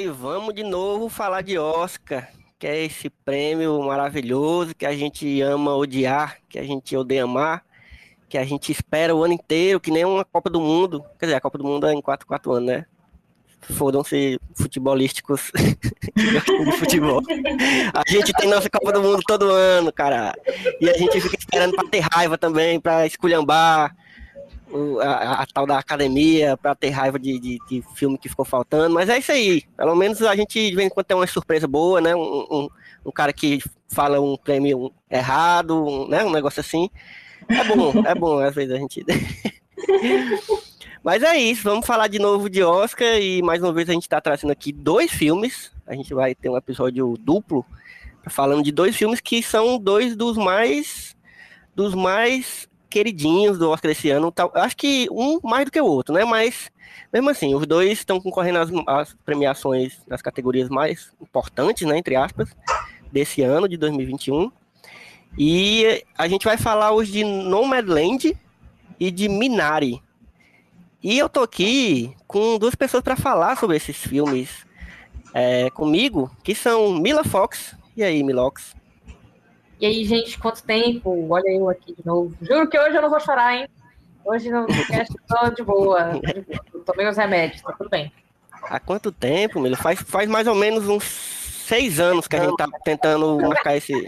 e vamos de novo falar de Oscar, que é esse prêmio maravilhoso que a gente ama odiar, que a gente odeia amar, que a gente espera o ano inteiro, que nem uma Copa do Mundo. Quer dizer, a Copa do Mundo é em 4, 4 anos, né? Fodam-se futebolísticos de futebol. A gente tem nossa Copa do Mundo todo ano, cara. E a gente fica esperando pra ter raiva também, pra esculhambar a, a- tal da academia, pra ter raiva de, de, de filme que ficou faltando. Mas é isso aí. Pelo menos a gente de vez em quando tem uma surpresa boa, né? Um, um, um cara que fala um prêmio errado, um, né? Um negócio assim. É bom, é bom, às vezes a gente. Mas é isso, vamos falar de novo de Oscar e mais uma vez a gente está trazendo aqui dois filmes. A gente vai ter um episódio duplo falando de dois filmes que são dois dos mais dos mais queridinhos do Oscar esse ano. Acho que um mais do que o outro, né? Mas mesmo assim, os dois estão concorrendo às, às premiações nas categorias mais importantes, né? Entre aspas, desse ano de 2021. E a gente vai falar hoje de Nomadland e de Minari. E eu tô aqui com duas pessoas para falar sobre esses filmes é, comigo, que são Mila Fox. E aí, Milox? E aí, gente, quanto tempo? Olha eu aqui de novo. Juro que hoje eu não vou chorar, hein? Hoje no podcast eu tô de boa. Eu Tomei os remédios, tá tudo bem. Há quanto tempo, Mila? Faz, faz mais ou menos uns seis anos que a gente tá tentando marcar esse.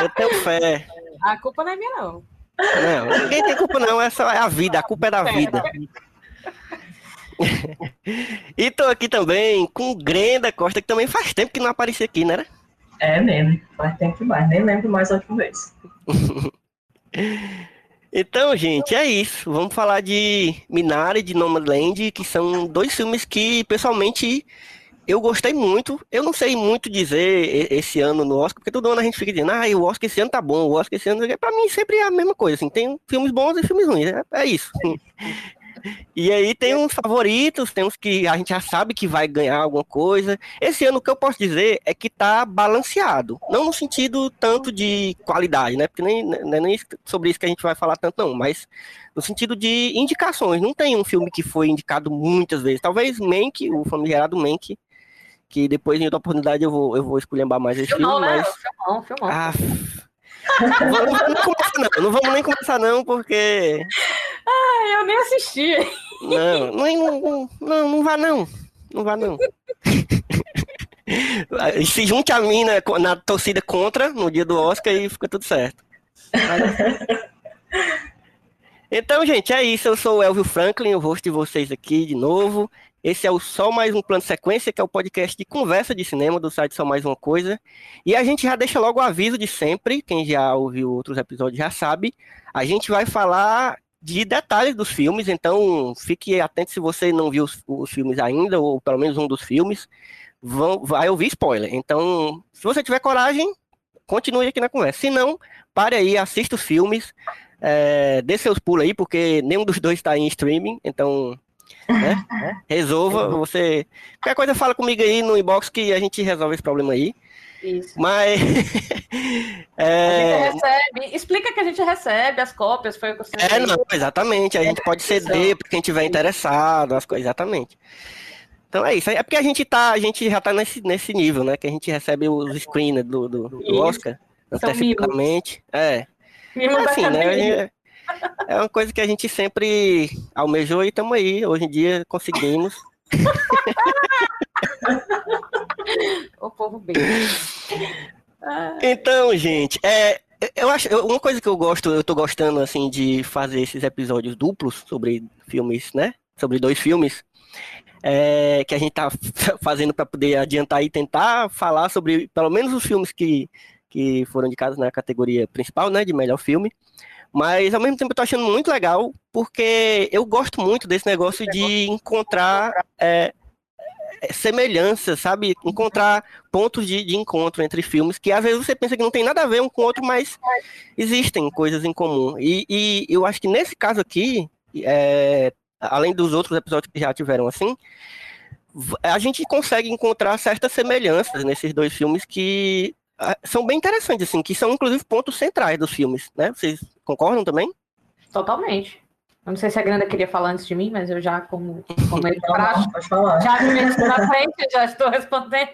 Eu tenho fé. A culpa não é minha, não. Não, ninguém tem culpa, não. Essa é a vida, a culpa é da vida. E tô aqui também com Grenda Costa, que também faz tempo que não aparecia aqui, né? É mesmo, faz tempo demais, nem lembro mais a última vez. Então, gente, é isso. Vamos falar de Minari e de Nomadland, que são dois filmes que, pessoalmente, eu gostei muito. Eu não sei muito dizer esse ano no Oscar, porque todo ano a gente fica dizendo, ah, o Oscar esse ano tá bom, o Oscar esse ano. Pra mim sempre é a mesma coisa, assim, tem filmes bons e filmes ruins, é, é isso. E aí tem uns favoritos, tem uns que a gente já sabe que vai ganhar alguma coisa. Esse ano o que eu posso dizer é que tá balanceado. Não no sentido tanto de qualidade, né? Porque nem, não é nem sobre isso que a gente vai falar tanto, não, mas no sentido de indicações. Não tem um filme que foi indicado muitas vezes. Talvez Mank, o famigerado Mank, que depois em outra oportunidade eu vou, eu vou esculhambar mais esse Filmão, filme, né? mas. Filmão, filmão. Ah, não vamos nem começar, não. Não vamos nem começar, não, porque. Ai, eu nem assisti. Não, não, não, não, não vá não. Não vá não. Se junte a mim na, na torcida contra no dia do Oscar e fica tudo certo. Então, gente, é isso. Eu sou o Elvio Franklin, o host de vocês aqui de novo. Esse é o Só Mais Um Plano Sequência, que é o podcast de conversa de cinema do site Só Mais Uma Coisa. E a gente já deixa logo o aviso de sempre, quem já ouviu outros episódios já sabe. A gente vai falar de detalhes dos filmes, então fique atento se você não viu os, os filmes ainda, ou pelo menos um dos filmes, vão, vai ouvir spoiler. Então, se você tiver coragem, continue aqui na conversa. Se não, pare aí, assista os filmes, é, dê seus pulos aí, porque nenhum dos dois está em streaming, então né, resolva. Você qualquer coisa fala comigo aí no inbox que a gente resolve esse problema aí. Isso. Mas A é, gente recebe. Explica que a gente recebe as cópias, foi o que você É, não, exatamente. A gente pode ceder para quem tiver interessado, as coisas, exatamente. Então é isso. É porque a gente tá, a gente já tá nesse, nesse nível, né? Que a gente recebe os screeners do, do, do. Oscar São antecipadamente. É. Mimo É da assim, né? academia. É uma coisa que a gente sempre almejou e estamos aí. Hoje em dia conseguimos. O povo bem. Ah, Então, gente, é, eu acho uma coisa que eu gosto, eu tô gostando assim de fazer esses episódios duplos sobre filmes, né? Sobre dois filmes. é, que a gente tá fazendo para poder adiantar e tentar falar sobre pelo menos os filmes que, que foram indicados na categoria principal, né, de melhor filme. Mas ao mesmo tempo eu tô achando muito legal, porque eu gosto muito desse negócio de encontrar é, semelhanças, sabe? Encontrar pontos de, de encontro entre filmes que às vezes você pensa que não tem nada a ver um com o outro, mas existem coisas em comum. E, e eu acho que nesse caso aqui, é, além dos outros episódios que já tiveram assim, a gente consegue encontrar certas semelhanças nesses dois filmes que são bem interessantes, assim, que são inclusive pontos centrais dos filmes, né? Vocês concordam também? totalmente. Eu não sei se a Granda queria falar antes de mim, mas eu já, como, como ele falar. já me meti na frente, já estou respondendo.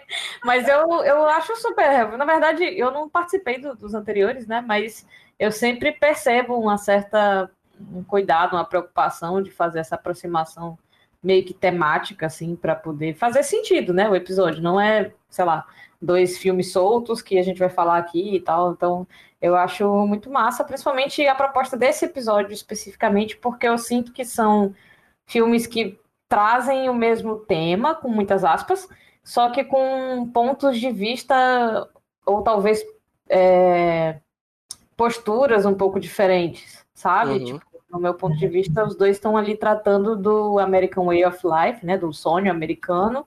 Mas eu, eu acho super. Na verdade, eu não participei do- dos anteriores, né? Mas eu sempre percebo uma certa um cuidado, uma preocupação de fazer essa aproximação meio que temática, assim, para poder fazer sentido, né? O episódio não é, sei lá, dois filmes soltos que a gente vai falar aqui e tal. Então, eu acho muito massa, principalmente a proposta desse episódio especificamente, porque eu sinto que são filmes que trazem o mesmo tema, com muitas aspas, só que com pontos de vista ou talvez é, posturas um pouco diferentes, sabe? Uhum. Tipo, no meu ponto de vista, os dois estão ali tratando do American Way of Life, né, do sonho americano,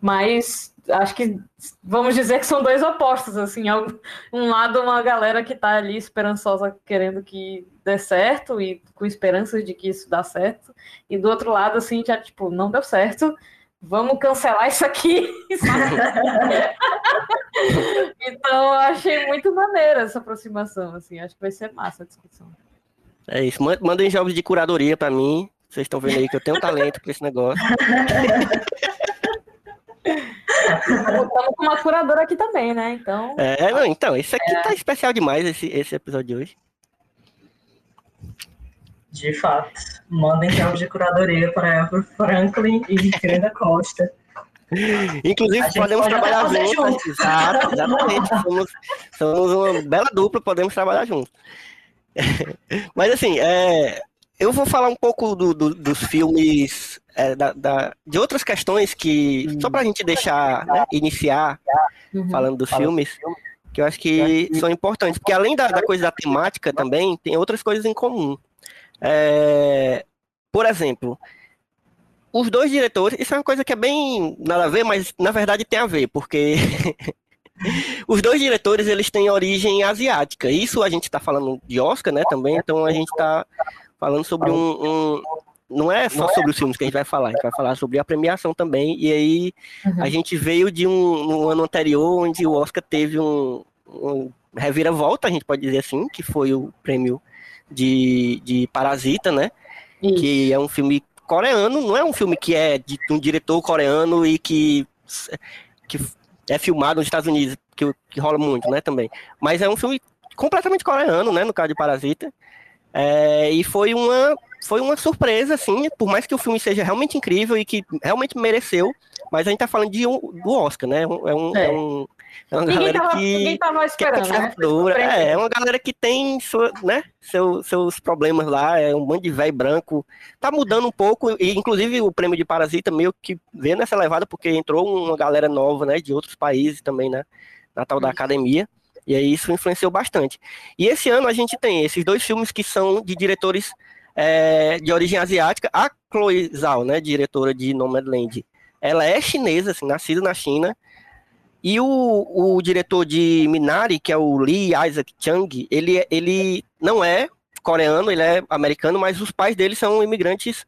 mas acho que vamos dizer que são dois opostos, assim, um lado uma galera que tá ali esperançosa querendo que dê certo e com esperanças de que isso dá certo, e do outro lado assim, já tipo, não deu certo, vamos cancelar isso aqui. então, achei muito maneira essa aproximação, assim, acho que vai ser massa a discussão. É isso. Man- Mandem jogos de curadoria pra mim. Vocês estão vendo aí que eu tenho talento pra esse negócio. Estamos com uma curadora aqui também, né? Então, É, não, então, esse aqui tá especial demais, esse, esse episódio de hoje. De fato. Mandem jogos de curadoria para Elvio Franklin e Grenda Costa. Inclusive, podemos pode trabalhar juntos. junto. Exato, exatamente. Somos, somos uma bela dupla, podemos trabalhar juntos. Mas assim, é, eu vou falar um pouco do- do- dos filmes, é, da- da- de outras questões que, só pra gente deixar, né, iniciar uhum. falando dos filmes, que eu acho que são importantes, porque além da, da coisa da temática também, tem outras coisas em comum. É, por exemplo, os dois diretores, isso é uma coisa que é bem nada a ver, mas na verdade tem a ver, porque os dois diretores eles têm origem asiática. Isso a gente está falando de Oscar, né? Também, então a gente está falando sobre um, um, não é só sobre os filmes que a gente vai falar, a gente vai falar sobre a premiação também. E aí Uhum. a gente veio de um no ano anterior onde o Oscar teve um, um reviravolta, a gente pode dizer assim, que foi o prêmio de, de Parasita, né? Isso. que é um filme coreano, não é um filme que é de um diretor coreano e que, que é filmado nos Estados Unidos, que, que rola muito, né, também. Mas é um filme completamente coreano, né, no caso de Parasita. É, e foi uma, foi uma surpresa, assim, por mais que o filme seja realmente incrível e que realmente mereceu, mas a gente tá falando de um, do Oscar, né? É um, é É. um- é uma Ninguém galera tava, que ninguém tava que é esperando, né? É, é uma galera que tem sua, né, seu- seus problemas lá, é um bando de velho branco. Tá mudando um pouco, e inclusive o prêmio de Parasita meio que veio nessa levada, porque entrou uma galera nova, né, de outros países também, né, na tal da academia. E aí isso influenciou bastante. E esse ano a gente tem esses dois filmes que são de diretores é, de origem asiática. A Chloe Zhao, né, diretora de Nomadland, ela é chinesa, assim, nascida na China. E o, o diretor de Minari, que é o Lee Isaac Chung, ele, é- ele não é coreano, ele é americano, mas os pais dele são imigrantes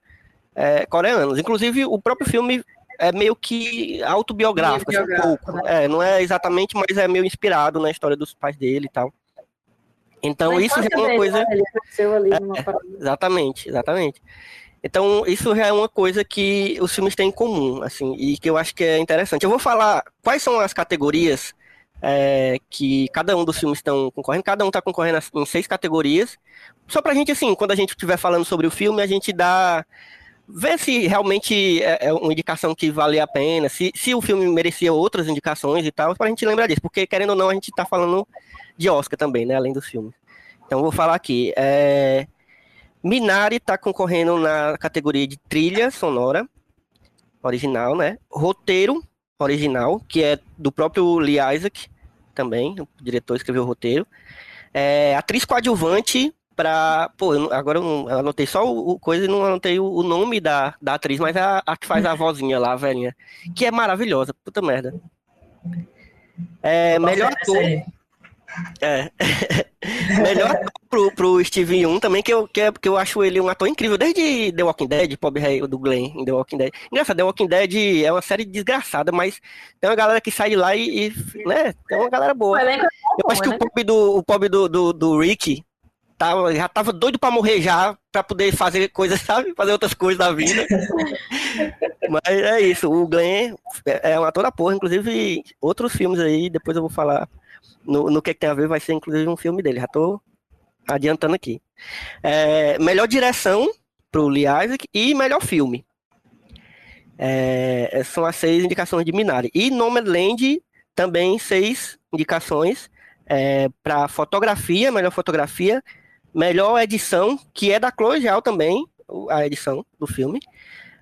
é, coreanos. Inclusive, o próprio filme é meio que autobiográfico, assim, um pouco. É, não é exatamente, mas é meio inspirado na história dos pais dele e tal. Então, Na isso já é uma coisa. né? Ali parada. Exatamente, exatamente. Então, isso já é uma coisa que os filmes têm em comum, assim, e que eu acho que é interessante. Eu vou falar quais são as categorias é, que cada um dos filmes estão concorrendo. Cada um está concorrendo em seis categorias. Só pra gente, assim, quando a gente estiver falando sobre o filme, a gente dá. ver se realmente é é uma indicação que vale a pena, se, se o filme merecia outras indicações e tal, pra gente lembrar disso. Porque, querendo ou não, a gente tá falando de Oscar também, né? Além dos filmes. Então, vou falar aqui. É, Minari está concorrendo na categoria de trilha sonora original, né? Roteiro original, que é do próprio Lee Isaac, também, o diretor escreveu o roteiro. É, atriz coadjuvante para, pô, eu agora eu, não- eu anotei só o, o coisa e não anotei o, o nome da, da atriz, mas é a, a que faz a vozinha lá, a velhinha, que é maravilhosa, puta merda. É, melhor ator. É. Melhor pro, pro Steve Yeun também, que eu, que, é, que eu acho ele um ator incrível, desde The Walking Dead, Bob Ray, do Glenn em The Walking Dead. Engraçado, The Walking Dead é uma série desgraçada, mas tem uma galera que sai de lá e, e, né, tem uma galera boa. é Eu acho que né? o pobre do, o pobre do, do, do Rick tava, já tava doido pra morrer já, pra poder fazer coisas, sabe? Fazer outras coisas da vida. Mas é isso, o Glenn é é um ator da porra, inclusive outros filmes aí, depois eu vou falar no, no que, que tem a ver, vai ser inclusive um filme dele, já tô adiantando aqui. É, melhor direção pro Lee Isaac e melhor filme. É, são as seis indicações de Minari. E Nomadland também seis indicações é, para fotografia, melhor fotografia, melhor edição, que é da Chloe Zhao também, o- a edição do filme,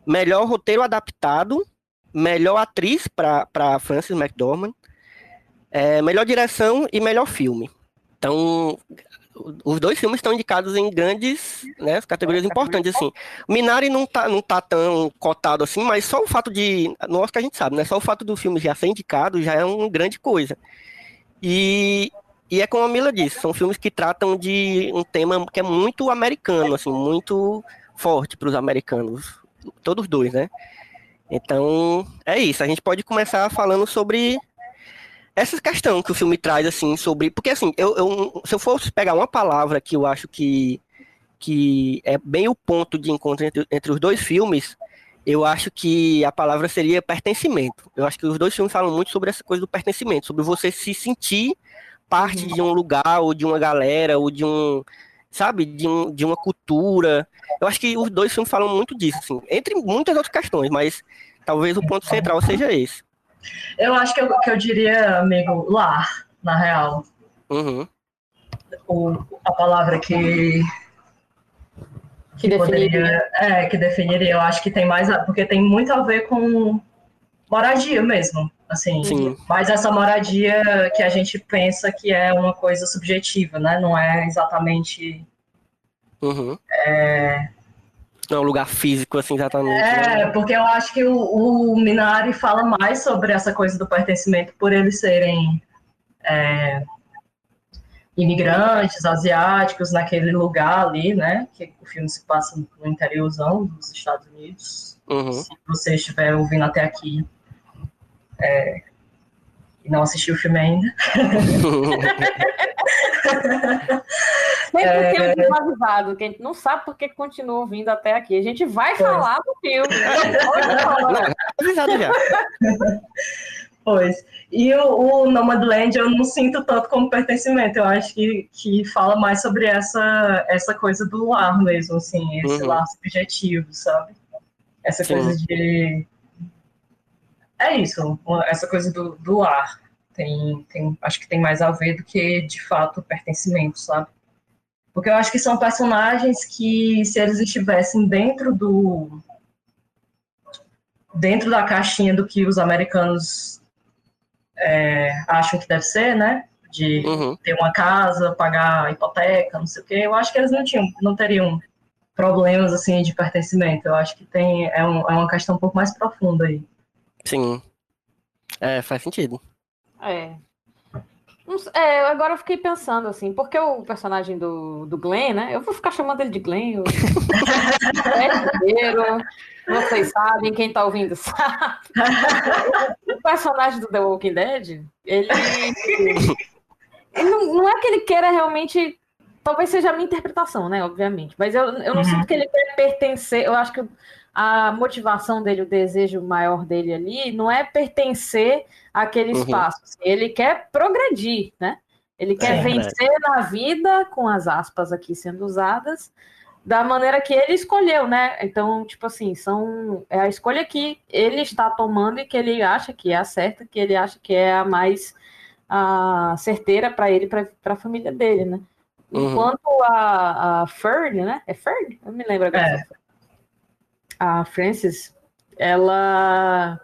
melhor roteiro adaptado, melhor atriz para Frances McDormand, é, melhor direção e melhor filme. Então, os dois filmes estão indicados em grandes né, categorias importantes, assim. Minari não tá, não tá tão cotado assim, mas só o fato de. No Oscar a gente sabe, né? Só o fato do filme já ser indicado já é uma grande coisa. E, e é como a Mila disse, são filmes que tratam de um tema que é muito americano, assim, muito forte para os americanos. Todos dois, né? Então, é isso. A gente pode começar falando sobre essa questão que o filme traz, assim, sobre. Porque, assim, eu, eu- se eu fosse pegar uma palavra que eu acho que, que é bem o ponto de encontro entre, entre os dois filmes, eu acho que a palavra seria pertencimento. Eu acho que os dois filmes falam muito sobre essa coisa do pertencimento, sobre você se sentir parte de um lugar, ou de uma galera, ou de um. Sabe, de, um, de uma cultura. Eu acho que os dois filmes falam muito disso, assim, entre muitas outras questões, mas talvez o ponto central seja esse. Eu acho que eu, que eu diria, amigo, lar, na real. Uhum. O, a palavra que Que definiria. poderia. É, que definiria. Eu acho que tem mais. a- porque tem muito a ver com moradia mesmo. Assim, Sim. mas essa moradia que a gente pensa que é uma coisa subjetiva, né? Não é exatamente Uhum. É um lugar físico, assim, exatamente. né? É, porque eu acho que o, o Minari fala mais sobre essa coisa do pertencimento por eles serem é, imigrantes, asiáticos, naquele lugar ali, né? Que o filme se passa no interiorzão dos Estados Unidos. Uhum. Se você estiver ouvindo até aqui é, e não assistiu o filme ainda. Sempre tem um desavisado, que a gente não sabe por que continua ouvindo até aqui. A gente vai Pois. falar do filme. Olha, Avisado já. Pois. E o, o Nomadland eu não sinto tanto como pertencimento. Eu acho que, que fala mais sobre essa, essa coisa do lar mesmo, assim, esse Uhum. lar subjetivo, sabe? Essa Sim. coisa de. É isso, essa coisa do, do lar. Tem, tem, acho que tem mais a ver do que, de fato, pertencimento, sabe? Porque eu acho que são personagens que, se eles estivessem dentro do. dentro da caixinha do que os americanos é, acham que deve ser, né? De Uhum. ter uma casa, pagar hipoteca, não sei o quê. Eu acho que eles não tinham, não teriam problemas assim de pertencimento. Eu acho que tem é, um- é uma questão um pouco mais profunda aí. Sim. É, faz sentido. É. É, agora eu fiquei pensando assim, porque o personagem do, do Glenn, né? Eu vou ficar chamando ele de Glenn. O... é. Vocês sabem, quem tá ouvindo sabe. O personagem do The Walking Dead, ele. ele não, não é que ele queira realmente. Talvez seja a minha interpretação, né? Obviamente. Mas eu, eu não Uhum. sinto que ele quer pertencer. Eu acho que a motivação dele, o desejo maior dele ali, não é pertencer àquele Uhum. espaço. Ele quer progredir, né? Ele quer É vencer na vida, com as aspas aqui sendo usadas, da maneira que ele escolheu, né? Então, tipo assim, são é a escolha que ele está tomando e que ele acha que é a certa, que ele acha que é a mais a certeira para ele, para a família dele, né? Uhum. Enquanto a, a Fern, né? É Fern? Eu não me lembro agora. É. A Frances, ela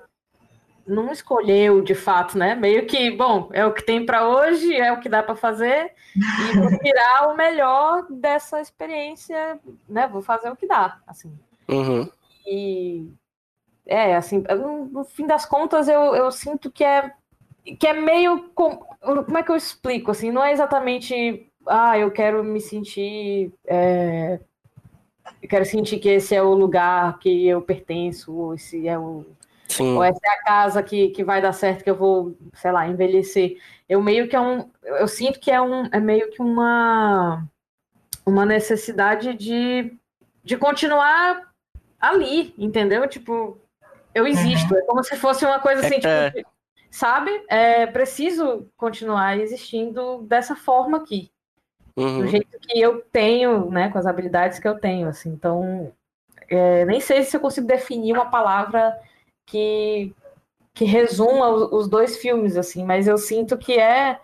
não escolheu de fato, né? Meio que, bom, é o que tem para hoje, é o que dá para fazer e vou tirar o melhor dessa experiência, né? Vou fazer o que dá, assim. Uhum. E é assim, no, fim das contas, eu, eu sinto que é que é meio com, como é que eu explico assim, não é exatamente ah, eu quero me sentir é, eu quero sentir que esse é o lugar que eu pertenço, ou esse é o Sim. ou essa é a casa que, que vai dar certo, que eu vou, sei lá, envelhecer. Eu meio que é um. Eu sinto que é um é meio que uma, uma necessidade de, de continuar ali, entendeu? Tipo, eu existo. É como se fosse uma coisa assim, É, tipo, sabe? É, preciso continuar existindo dessa forma aqui do Uhum. jeito que eu tenho, né, com as habilidades que eu tenho, assim. Então, é, nem sei se eu consigo definir uma palavra que que resuma os, os dois filmes, assim, mas eu sinto que é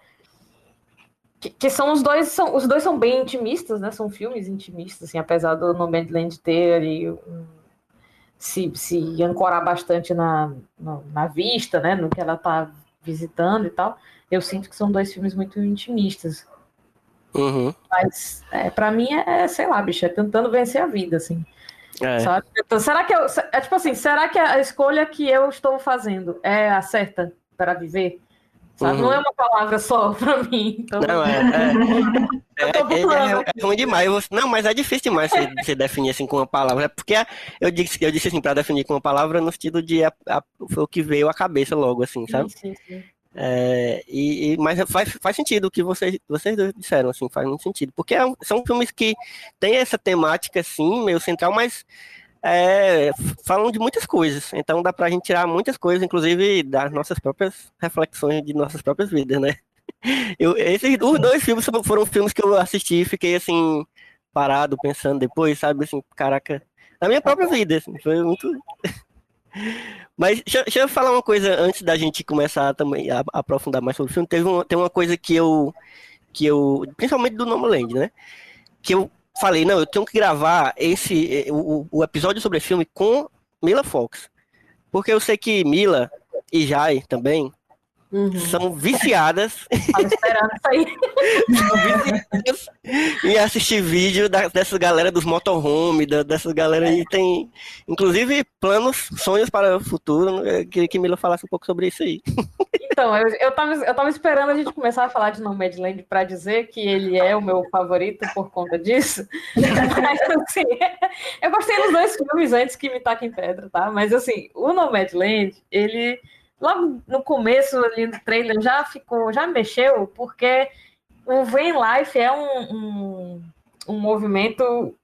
que, que são os dois são os dois são bem intimistas, né? São filmes intimistas, assim, apesar do No Man's Land ter ali um, se, se ancorar bastante na, na, na vista, né? No que ela tá visitando e tal. Eu sinto que são dois filmes muito intimistas. Uhum. Mas é, para mim é, sei lá, bicho, é tentando vencer a vida, assim. É. Sabe? Então, será que eu. É tipo assim, será que a escolha que eu estou fazendo é a certa para viver? Sabe? Uhum. Não é uma palavra só para mim. Então, Não, é, é, é, é, é ruim demais. Não, mas é difícil demais você, você definir assim com uma palavra. É porque eu disse, eu disse assim, para definir com uma palavra no sentido de a- a- foi o que veio à cabeça logo, assim, sabe? sim, sim, sim. É, e, e- mas faz, faz sentido o que vocês, vocês dois disseram, assim, faz muito sentido. Porque é são filmes que têm essa temática, assim, meio central, mas é, falam de muitas coisas. Então dá pra gente tirar muitas coisas, inclusive das nossas próprias reflexões de nossas próprias vidas, né? Eu, esses os dois filmes foram filmes que eu assisti e fiquei, assim, parado, pensando depois, sabe, assim, caraca, na minha própria vida, assim, foi muito... Mas deixa, deixa eu falar uma coisa antes da gente começar também a, a aprofundar mais sobre o filme. Teve uma, tem uma coisa que eu, que eu, principalmente do Nomadland, né? Que eu falei, não, eu tenho que gravar esse, eh, o, o episódio sobre esse filme com Mila Fox. Porque eu sei que Mila e Jai também Uhum. são viciadas Tava esperando isso aí. e assistir vídeo da, dessa galera dos motorhome, da, dessas galera aí tem, inclusive, planos, sonhos para o futuro. Eu queria que Mila falasse um pouco sobre isso aí. Então, eu, eu, tava, eu tava esperando a gente começar a falar de Nomadland para dizer que ele é o meu favorito por conta disso. Mas, assim, eu gostei dos dois filmes antes que me taquem pedra, tá? Mas, assim, o Nomadland, ele, logo no começo ali do trailer, já ficou, já mexeu, porque o Van Life é um, um, um movimento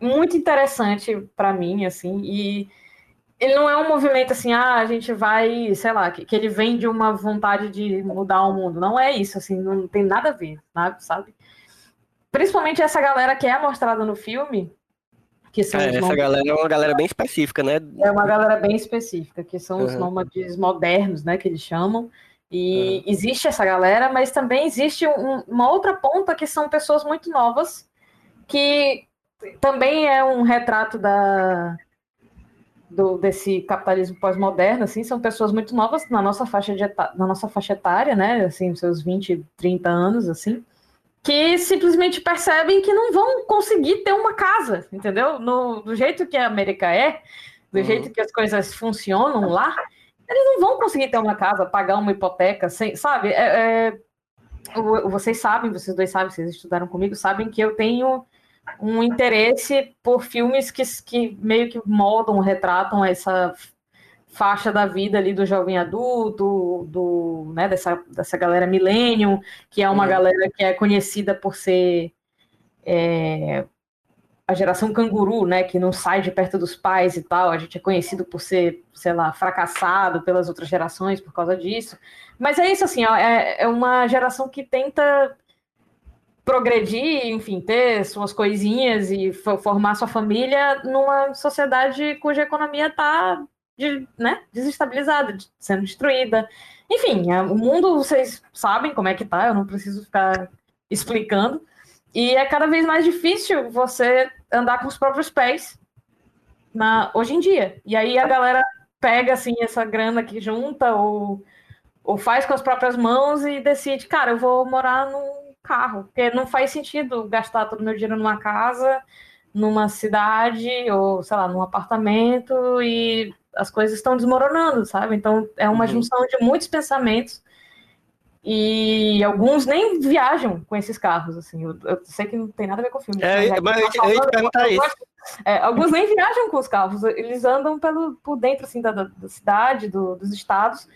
muito interessante para mim, assim, e ele não é um movimento assim, ah, a gente vai, sei lá, que, que, ele vem de uma vontade de mudar o mundo. Não é isso, assim, não tem nada a ver, sabe? Principalmente essa galera que é mostrada no filme, que são É, os essa galera é uma galera bem específica, né? é uma galera bem específica, que são os Uhum. nômades modernos, né, que eles chamam. E existe essa galera, mas também existe um- uma outra ponta que são pessoas muito novas, que também é um retrato da do, desse capitalismo pós-moderno, assim, são pessoas muito novas na nossa faixa de na nossa faixa etária, né, assim, seus 20, 30 anos, assim, que simplesmente percebem que não vão conseguir ter uma casa, entendeu? No, do jeito que a América é, do Uhum. jeito que as coisas funcionam lá, eles não vão conseguir ter uma casa, pagar uma hipoteca, sem, sabe? É, é, vocês sabem, vocês dois sabem, vocês estudaram comigo, sabem que eu tenho um interesse por filmes que, que meio que moldam, retratam essa faixa da vida ali do jovem adulto, do, né, dessa, dessa galera millennium, que é uma Uhum. galera que é conhecida por ser é, a geração canguru, né, que não sai de perto dos pais e tal. A gente é conhecido por ser, sei lá, fracassado pelas outras gerações por causa disso. Mas é isso, assim, é, é uma geração que tenta progredir, enfim, ter suas coisinhas e fo- formar sua família numa sociedade cuja economia está né, desestabilizada, de- sendo destruída. Enfim, é, o mundo, vocês sabem como é que tá, eu não preciso ficar explicando. E é cada vez mais difícil você andar com os próprios pés na, hoje em dia. E aí a galera pega assim essa grana que junta ou, ou faz com as próprias mãos e decide, cara, eu vou morar num carro, porque não faz sentido gastar todo o meu dinheiro numa casa, numa cidade ou, sei lá, num apartamento e as coisas estão desmoronando, sabe? Então é uma Uhum. junção de muitos pensamentos e alguns nem viajam com esses carros, assim. Eu, eu sei que não tem nada a ver com o filme. É, já que mas eu eu eu isso. é, alguns nem viajam com os carros, eles andam pelo, por dentro assim, da, da- da cidade, do- dos estados,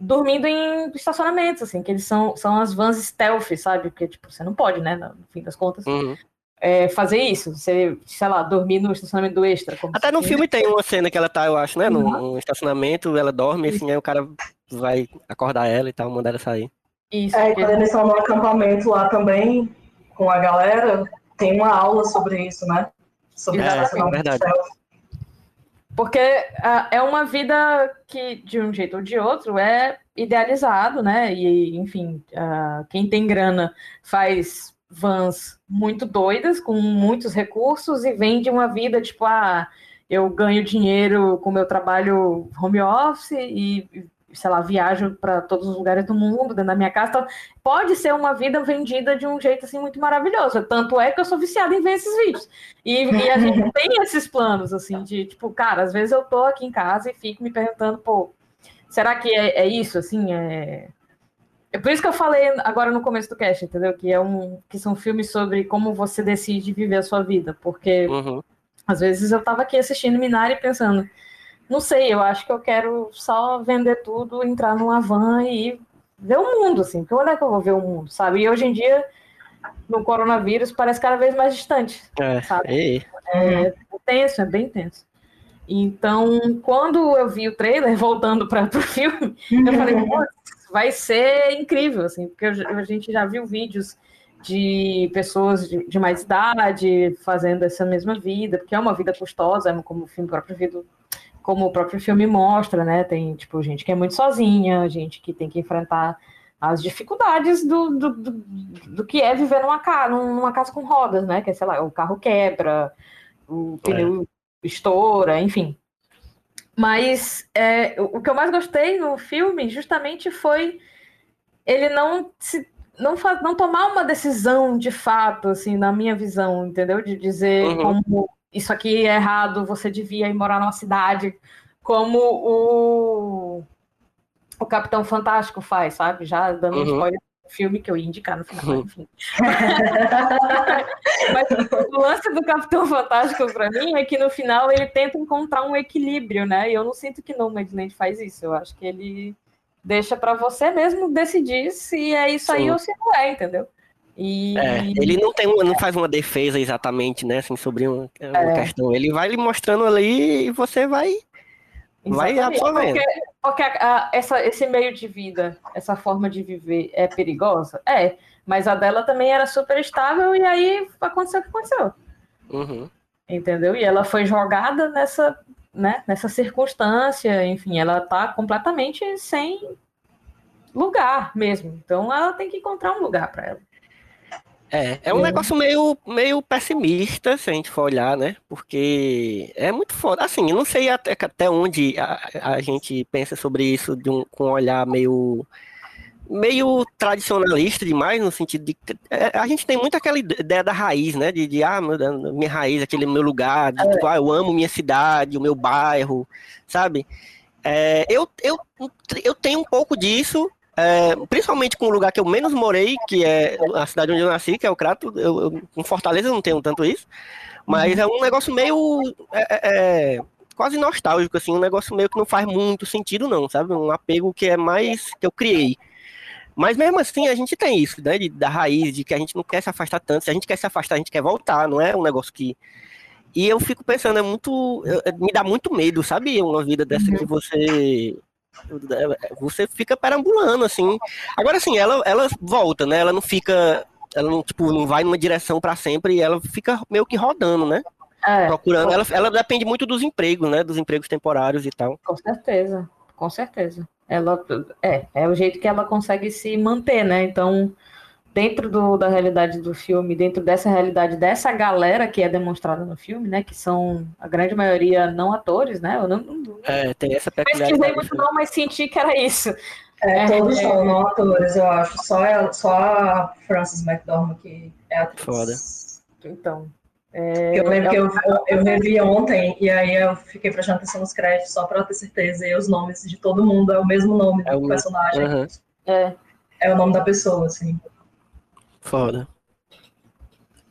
dormindo em estacionamentos, assim, que eles são, são as vans stealth, sabe? Porque, tipo, você não pode, né, no fim das contas, Uhum. É, fazer isso. Você, sei lá, dormir no estacionamento do extra. como Até no filme tem uma cena que ela tá, eu acho, né? Num, Uhum. estacionamento, ela dorme, assim, aí o cara vai acordar ela e tal, mandar ela sair. Isso, É, e quando eles estão no acampamento lá também, com a galera, tem uma aula sobre isso, né? Sobre É, estacionamento verdade. Porque ah, é uma vida que, de um jeito ou de outro, é idealizado, né? E, enfim, ah, quem tem grana faz vans muito doidas, com muitos recursos, e vende uma vida tipo, ah, eu ganho dinheiro com meu trabalho home office e, sei lá, viajo para todos os lugares do mundo, dentro da minha casa. Então, pode ser uma vida vendida de um jeito assim muito maravilhoso. Tanto é que eu sou viciada em ver esses vídeos. E, e a gente tem esses planos, assim, de tipo, cara, às vezes eu tô aqui em casa e fico me perguntando, pô, será que é, é isso, assim? É... é por isso que eu falei agora no começo do cast, entendeu? Que, é um, que são filmes sobre como você decide viver a sua vida. Porque Uhum. às vezes eu tava aqui assistindo Minari pensando, não sei, eu acho que eu quero só vender tudo, entrar numa van e ver o mundo, assim, porque onde é que eu vou ver o mundo, sabe? E hoje em dia, no coronavírus, parece cada vez mais distante. É, Sabe? e- É tenso, é bem tenso. Então, quando eu vi o trailer, voltando para o filme, eu falei, "Pô, vai ser incrível, assim, porque a gente já viu vídeos de pessoas de, de mais idade fazendo essa mesma vida, porque é uma vida custosa, como o filme próprio vida, como o próprio filme mostra, né? Tem tipo gente que é muito sozinha, gente que tem que enfrentar as dificuldades do, do, do, do que é viver numa casa, numa casa com rodas, né? Que é, sei lá, o carro quebra, o pneu estoura, enfim. Mas é, o que eu mais gostei no filme justamente foi ele não se não, faz, não tomar uma decisão de fato, assim, na minha visão, entendeu? De dizer Uhum. como isso aqui é errado, você devia ir morar numa cidade, como o, o Capitão Fantástico faz, sabe? Já dando um Uhum. spoiler filme que eu ia indicar no final, Uhum. enfim. Mas o lance do Capitão Fantástico pra mim é que no final ele tenta encontrar um equilíbrio, né? E eu não sinto que Nomadland faz isso. Eu acho que ele deixa pra você mesmo decidir se é isso aí Sim. ou se não é, entendeu? E É, ele não tem uma- não faz uma defesa exatamente, né, assim, sobre uma, uma É. questão. Ele vai lhe mostrando ali e você vai. Vai absorvendo. Porque, porque a- a- essa, esse meio de vida, essa forma de viver é perigosa? É. Mas a dela também era super estável e aí aconteceu o que aconteceu. Uhum. entendeu? E ela foi jogada nessa, né, nessa circunstância, enfim, ela tá completamente sem lugar mesmo. Então ela tem que encontrar um lugar para ela. É, é um É. negócio meio, meio pessimista, se a gente for olhar, né? Porque é muito foda. Assim, eu não sei até, até onde a, a gente pensa sobre isso de um, com um olhar meio, meio tradicionalista demais, no sentido de que é, a gente tem muito aquela ideia da raiz, né? De, de ah, meu, minha raiz, aquele meu lugar, de, tipo, ah, eu amo minha cidade, o meu bairro, sabe? É, eu, eu, eu tenho um pouco disso, é, principalmente com o lugar que eu menos morei, que é a cidade onde eu nasci, que é o Crato. Eu, eu, em Fortaleza eu não tenho tanto isso, mas é um negócio meio é, é, quase nostálgico, assim, um negócio meio que não faz muito sentido, não, sabe? Um apego que é mais que eu criei. Mas mesmo assim a gente tem isso, né? De, da raiz, de que a gente não quer se afastar tanto. Se a gente quer se afastar, a gente quer voltar, não é um negócio que. E eu fico pensando, é muito. Me dá muito medo, sabe? Uma vida dessa uhum. que você você fica perambulando, assim. Agora, assim, ela, ela volta, né? Ela não fica. Ela não, tipo, não vai numa direção para sempre e ela fica meio que rodando, né? É, Procurando. Ela, ela depende muito dos empregos, né? Dos empregos temporários e tal. Com certeza, com certeza. Ela é, é o jeito que ela consegue se manter, né? Então, dentro do, da realidade do filme, dentro dessa realidade dessa galera que é demonstrada no filme, né? Que são a grande maioria não atores, né? Eu não, não é, tem essa pesquisei muito não, mas senti que era isso. É, todos é, são não atores, eu acho. Só, ela, só a Frances McDormand que é atriz. Foda. Então. É, eu lembro que eu, eu, eu revi ontem e aí eu fiquei prestando atenção nos créditos só para ter certeza. E os nomes de todo mundo é o mesmo nome é do o... personagem. Uhum. É. é o nome da pessoa, assim. Foda.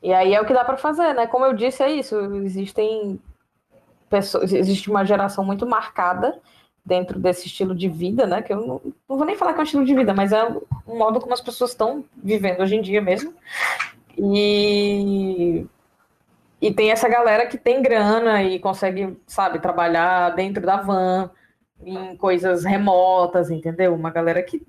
E aí é o que dá para fazer, né? Como eu disse, é isso. Existem pessoas, existe uma geração muito marcada dentro desse estilo de vida, né? Que eu não, não vou nem falar que é um estilo de vida, mas é um modo como as pessoas estão vivendo hoje em dia mesmo. E e tem essa galera que tem grana e consegue, sabe, trabalhar dentro da van, em coisas remotas, entendeu? Uma galera que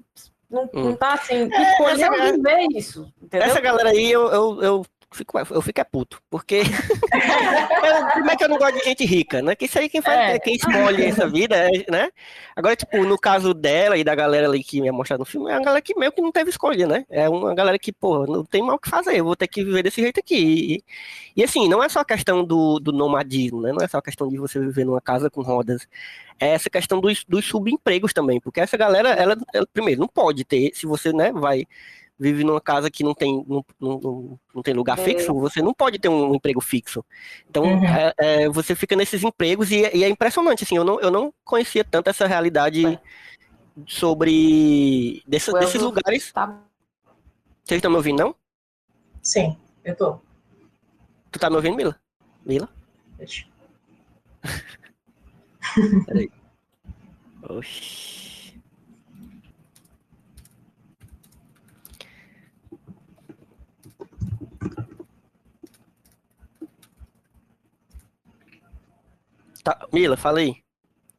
não, hum. não tá assim, que é, escolheu essa, viver isso, entendeu? Essa galera aí, eu, eu, eu, fico, eu fico é puto, porque eu, como é que eu não gosto de gente rica, né? Que isso aí quem faz, é. quem escolhe essa vida, né? Agora, tipo, no caso dela e da galera ali que me mostrar no filme, é uma galera que meio que não teve escolha, né? É uma galera que, pô, não tem mal o que fazer, eu vou ter que viver desse jeito aqui. E, e assim, não é só a questão do, do nomadismo, né? Não é só a questão de você viver numa casa com rodas. É essa questão dos, dos subempregos também, porque essa galera, ela, ela, primeiro, não pode ter, se você, né, vai vive numa casa que não tem, não, não, não tem lugar é. fixo, você não pode ter um emprego fixo. Então, uhum. é, é, você fica nesses empregos e, e, é impressionante, assim, eu não, eu não conhecia tanto essa realidade sobre desse, desses lugares. Tá. Vocês estão me ouvindo, não? Sim, eu tô. Tu tá me ouvindo, Mila? Mila? Deixa. Peraí. Oxi. Tá, Mila, fala aí.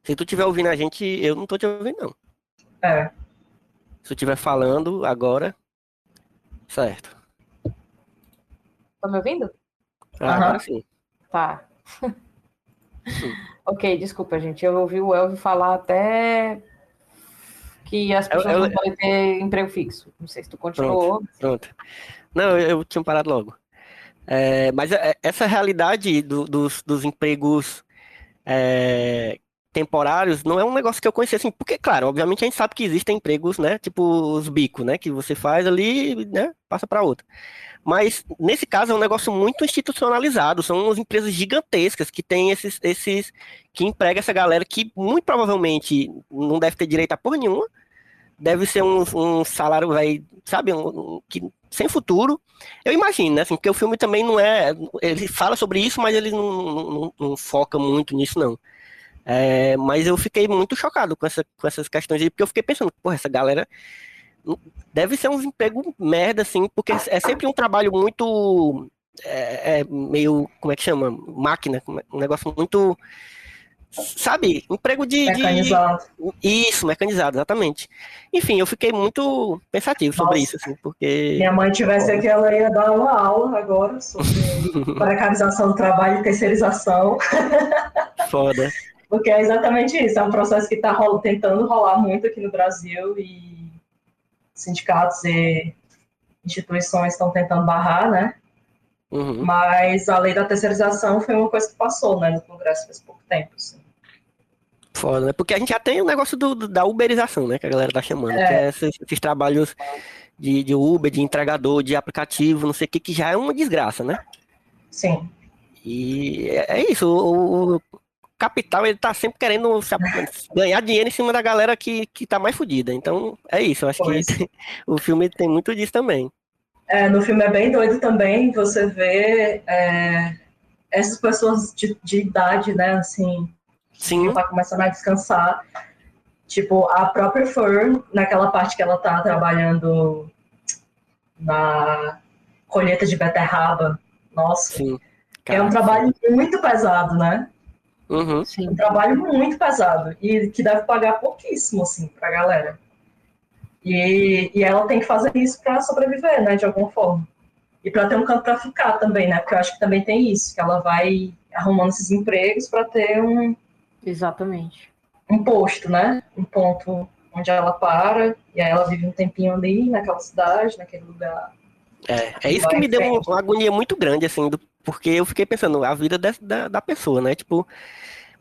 Se tu estiver ouvindo a gente, eu não tô te ouvindo, não. É. Se tu estiver falando agora, certo. Tá me ouvindo? Ah. Agora sim. Tá. ok, desculpa, gente. Eu ouvi o Elvio falar até que as pessoas eu, eu... não podem ter emprego fixo. Não sei se tu continuou. Pronto. pronto. Não, eu, eu, tinha parado logo. É, mas essa realidade do, dos, dos empregos é, temporários não é um negócio que eu conhecia assim, porque, claro, obviamente a gente sabe que existem empregos, né? Tipo os bicos, né? Que você faz ali, né? Passa para outra. Mas nesse caso é um negócio muito institucionalizado, são umas empresas gigantescas que têm esses, esses que emprega essa galera que muito provavelmente não deve ter direito a porra nenhuma, deve ser um, um salário, vai, sabe, um, que sem futuro. Eu imagino, né? Assim, porque o filme também não é. Ele fala sobre isso, mas ele não, não, não foca muito nisso, não. É, mas eu fiquei muito chocado com, essa, com essas questões aí, porque eu fiquei pensando, porra, essa galera deve ser um emprego merda, assim, porque é sempre um trabalho muito. É, é meio. Como é que chama? Máquina, um negócio muito. Sabe? Emprego de. Mecanizado. De... Isso, mecanizado, exatamente. Enfim, eu fiquei muito pensativo sobre Nossa. isso, assim, porque. Minha mãe tivesse aqui, ela ia dar uma aula agora sobre precarização do trabalho e terceirização, Foda. porque é exatamente isso. É um processo que está tentando rolar muito aqui no Brasil e sindicatos e instituições estão tentando barrar, né? Uhum. Mas a lei da terceirização foi uma coisa que passou, né, no Congresso faz pouco tempo. Assim. Foda, né? Porque a gente já tem o negócio do, do- da uberização, né? Que a galera tá chamando. É. Que é esses, esses trabalhos de, de Uber, de entregador, de aplicativo, não sei o que, que já é uma desgraça, né? Sim, E é é isso, o, o capital ele tá sempre querendo se ganhar dinheiro em cima da galera que, que tá mais fodida. Então, é isso, eu acho Pois. que o filme tem muito disso também. É, no filme é bem doido também você vê é, essas pessoas de, de idade, né, assim, Sim, tá começando a descansar. Tipo, a própria Fern, naquela parte que ela tá trabalhando na colheita de beterraba, nossa, sim. é um trabalho muito pesado, né? Uhum, Sim. Um trabalho muito pesado e que deve pagar pouquíssimo, assim, pra galera. E, e ela tem que fazer isso para sobreviver, né, de alguma forma. E para ter um canto para ficar também, né? Porque eu acho que também tem isso, que ela vai arrumando esses empregos para ter um, Exatamente. um posto, né? Um ponto onde ela para, e aí ela vive um tempinho ali, naquela cidade, naquele lugar. É, é isso que me deu uma agonia muito grande, assim, do- porque eu fiquei pensando, a vida dessa- da, da pessoa, né? Tipo,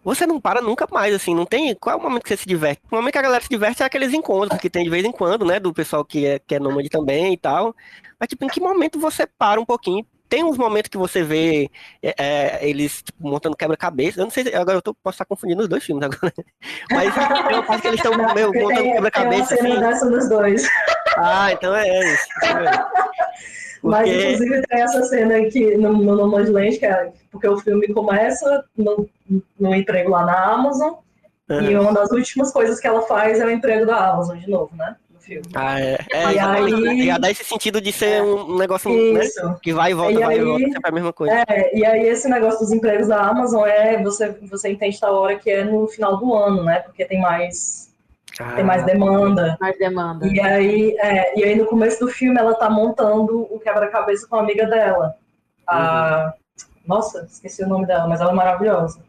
você não para nunca mais, assim, não tem. Qual é o momento que você se diverte? O momento que a galera se diverte é aqueles encontros que tem de vez em quando, né? Do pessoal que é, que é nômade também e tal. Mas, tipo, em que momento você para um pouquinho? Tem uns momentos que você vê é, é, eles tipo, montando quebra-cabeça. Eu não sei, se- agora eu tô, posso estar confundindo os dois filmes agora. Mas tem uma parte que eles estão meio montando tem, tem uma quebra-cabeça, cena assim. dos dois. Ah, então é isso. Então é. Mas, Porque- inclusive, tem essa cena aqui no, no Nomadland, que é porque o filme começa no, no emprego lá na Amazon, e uma das últimas coisas que ela faz é o emprego da Amazon, de novo, né? No filme. Ah, é. É, E aí-? Já dá esse sentido de ser um um negócio né, que vai e volta, E vai e aí- volta, sempre a mesma coisa. É, e aí esse negócio dos empregos da Amazon é você, você entende da hora que é no final do ano, né? Porque tem mais, tem mais demanda. Mais demanda. E aí, é, e aí no começo do filme ela tá montando o quebra-cabeça com a amiga dela. A... Nossa, esqueci o nome dela, mas ela é maravilhosa.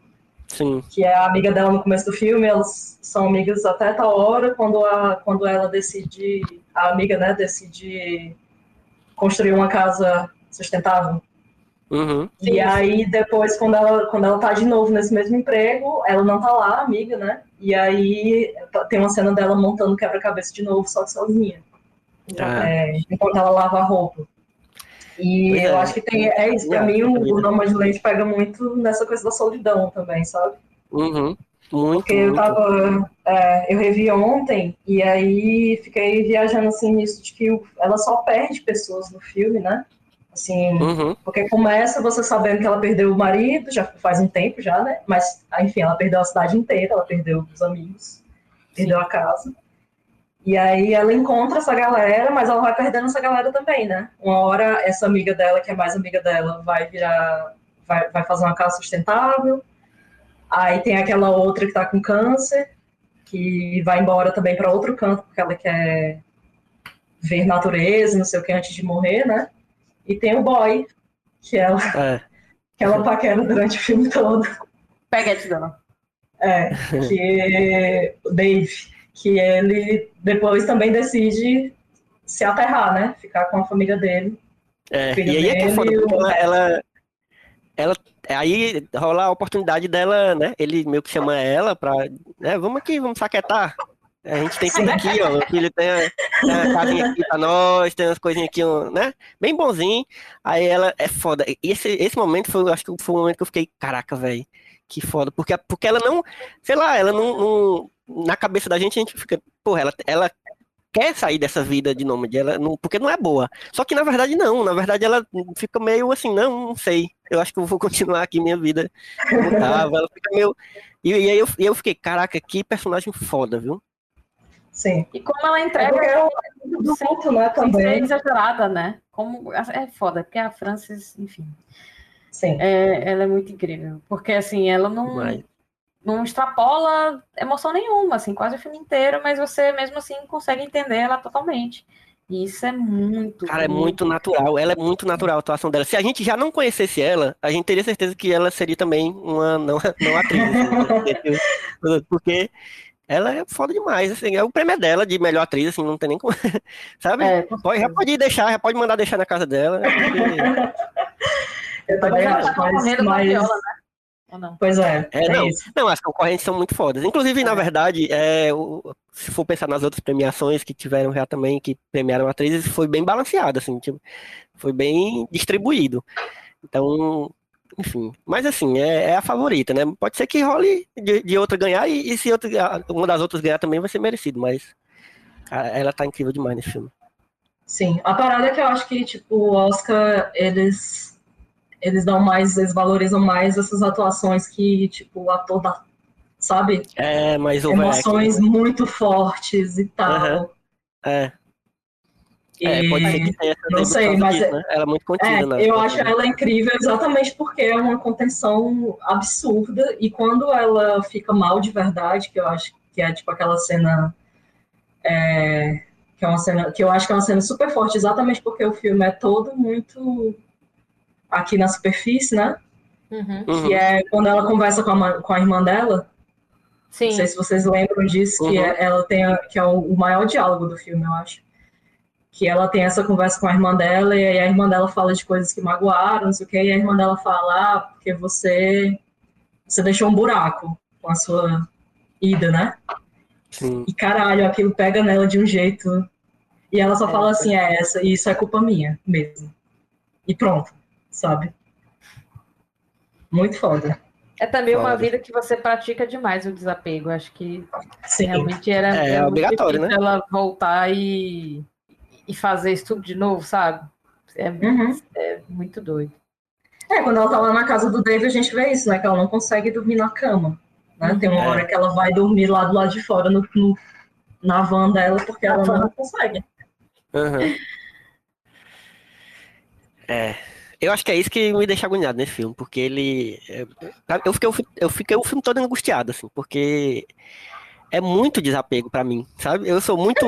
sim. Que é a amiga dela no começo do filme, elas são amigas até tal hora, quando, a, quando ela decide, a amiga, né, decide construir uma casa sustentável. Uhum. E aí, depois, quando ela, quando ela tá de novo nesse mesmo emprego, ela não tá lá, amiga, né? E aí tem uma cena dela montando quebra-cabeça de novo, só que sozinha. Ah. É, enquanto ela lava a roupa. E Pois eu é. acho que tem, é isso, pra É, mim o, o? Nomadland pega muito nessa coisa da solidão também, sabe? Uhum. Muito, Porque eu muito. tava. é, eu revi ontem e aí fiquei viajando assim nisso de que ela só perde pessoas no filme, né? Assim, Uhum. porque começa você sabendo que ela perdeu o marido, já faz um tempo já, né? Mas, enfim, ela perdeu a cidade inteira, ela perdeu os amigos, perdeu a casa. E aí ela encontra essa galera, mas ela vai perdendo essa galera também, né? Uma hora essa amiga dela, que é mais amiga dela, vai virar, vai, vai fazer uma casa sustentável. Aí tem aquela outra que tá com câncer, que vai embora também para outro canto, porque ela quer ver natureza, não sei o que, antes de morrer, né? E tem o boy, que ela, É. que ela paquera durante o filme todo. Peguete dela. É, que o Dave, que ele depois também decide se aterrar, né? Ficar com a família dele. É, e aí é que é foda, ela, ela, ela aí rola a oportunidade dela, né? Ele meio que chama ela pra, né? Vamos aqui, vamos saquetar. A gente tem tudo aqui, ó. Meu filho tem tem a casinha aqui pra nós, tem umas coisinhas aqui, né? Bem bonzinho. Aí ela é foda. E esse, esse momento foi, acho que foi o momento que eu fiquei, caraca, velho, que foda. Porque, porque ela não, sei lá, ela não, não, Na cabeça da gente, a gente fica, porra, ela, ela quer sair dessa vida de nômade, ela não, porque não é boa. Só que na verdade não, na verdade ela fica meio assim, não, não sei. Eu acho que eu vou continuar aqui minha vida tava. Ela fica meio. E, e aí eu, eu fiquei, caraca, que personagem foda, viu? Sim. E como ela entrega É do sem, ponto, né, sem ser também. exagerada, né? Como, é foda, porque a Frances, enfim, Sim. é, ela é muito incrível. Porque, assim, ela não, Mas, não extrapola emoção nenhuma, assim, quase o filme inteiro, mas você mesmo assim consegue entender ela totalmente. E isso é muito. cara, é muito natural. Ela é muito natural a atuação dela. Se a gente já não conhecesse ela, a gente teria certeza que ela seria também uma não, não atriz. assim, porque ela é foda demais. Assim, é o prêmio é dela de melhor atriz, assim, não tem nem como. Sabe? É, Pode, já pode deixar, já pode mandar deixar na casa dela. porque- Eu também acho, tá mas, mas- Viola, né? Não? Pois é, É, é não. isso. Não, as concorrentes são muito fodas. Inclusive, na É. verdade, é, o- se for pensar nas outras premiações que tiveram já também, que premiaram atrizes, foi bem balanceado, assim, tipo, foi bem distribuído. Então, enfim. Mas assim, é, é a favorita, né? Pode ser que role de, de outra ganhar, e, e se outra, uma das outras ganhar também vai ser merecido, mas cara, ela tá incrível demais nesse filme. Sim, a parada é que eu acho que, tipo, o Oscar, eles, eles dão mais, eles valorizam mais essas atuações que, tipo, o ator dá, sabe? É, mas Emoções muito fortes e tal. Aham. É, é, pode ser que tenha essa não sei, mas disso, é- né? Ela é muito contida, É, né? eu acho ela incrível exatamente porque é uma contenção absurda e quando ela fica mal de verdade, que eu acho que é tipo aquela cena é, que é uma cena que eu acho que é uma cena super forte, exatamente porque o filme é todo muito aqui na superfície, né? Uhum. Uhum. Que é quando ela conversa com a, com a irmã dela. Sim. Não sei se vocês lembram disso, que Uhum. é- ela tem a- que é o, o maior diálogo do filme, eu acho. Que ela tem essa conversa com a irmã dela, e aí a irmã dela fala de coisas que magoaram, não sei o quê, e a irmã dela fala, ah, porque você, você deixou um buraco com a sua ida, né? Sim. E caralho, aquilo pega nela de um jeito. E ela só É. fala assim, é essa, isso é culpa minha mesmo. E pronto, sabe? Muito foda. É também uma Foda. vida que você pratica demais o desapego. Acho que Sim. realmente era, É, era obrigatório, né? ela voltar e, e fazer isso tudo de novo, sabe? É Uhum. muito doido. É, quando ela tá lá na casa do Dave, a gente vê isso, né? Que ela não consegue dormir na cama. Né? Tem uma É. hora que ela vai dormir lá do lado de fora, no, no- na van dela, porque ela não consegue. Aham. É. Eu acho que é isso que me deixa agoniado nesse filme, porque ele. é, Eu fiquei, eu fiquei o filme todo angustiado, assim, porque é muito desapego pra mim, sabe? Eu sou muito.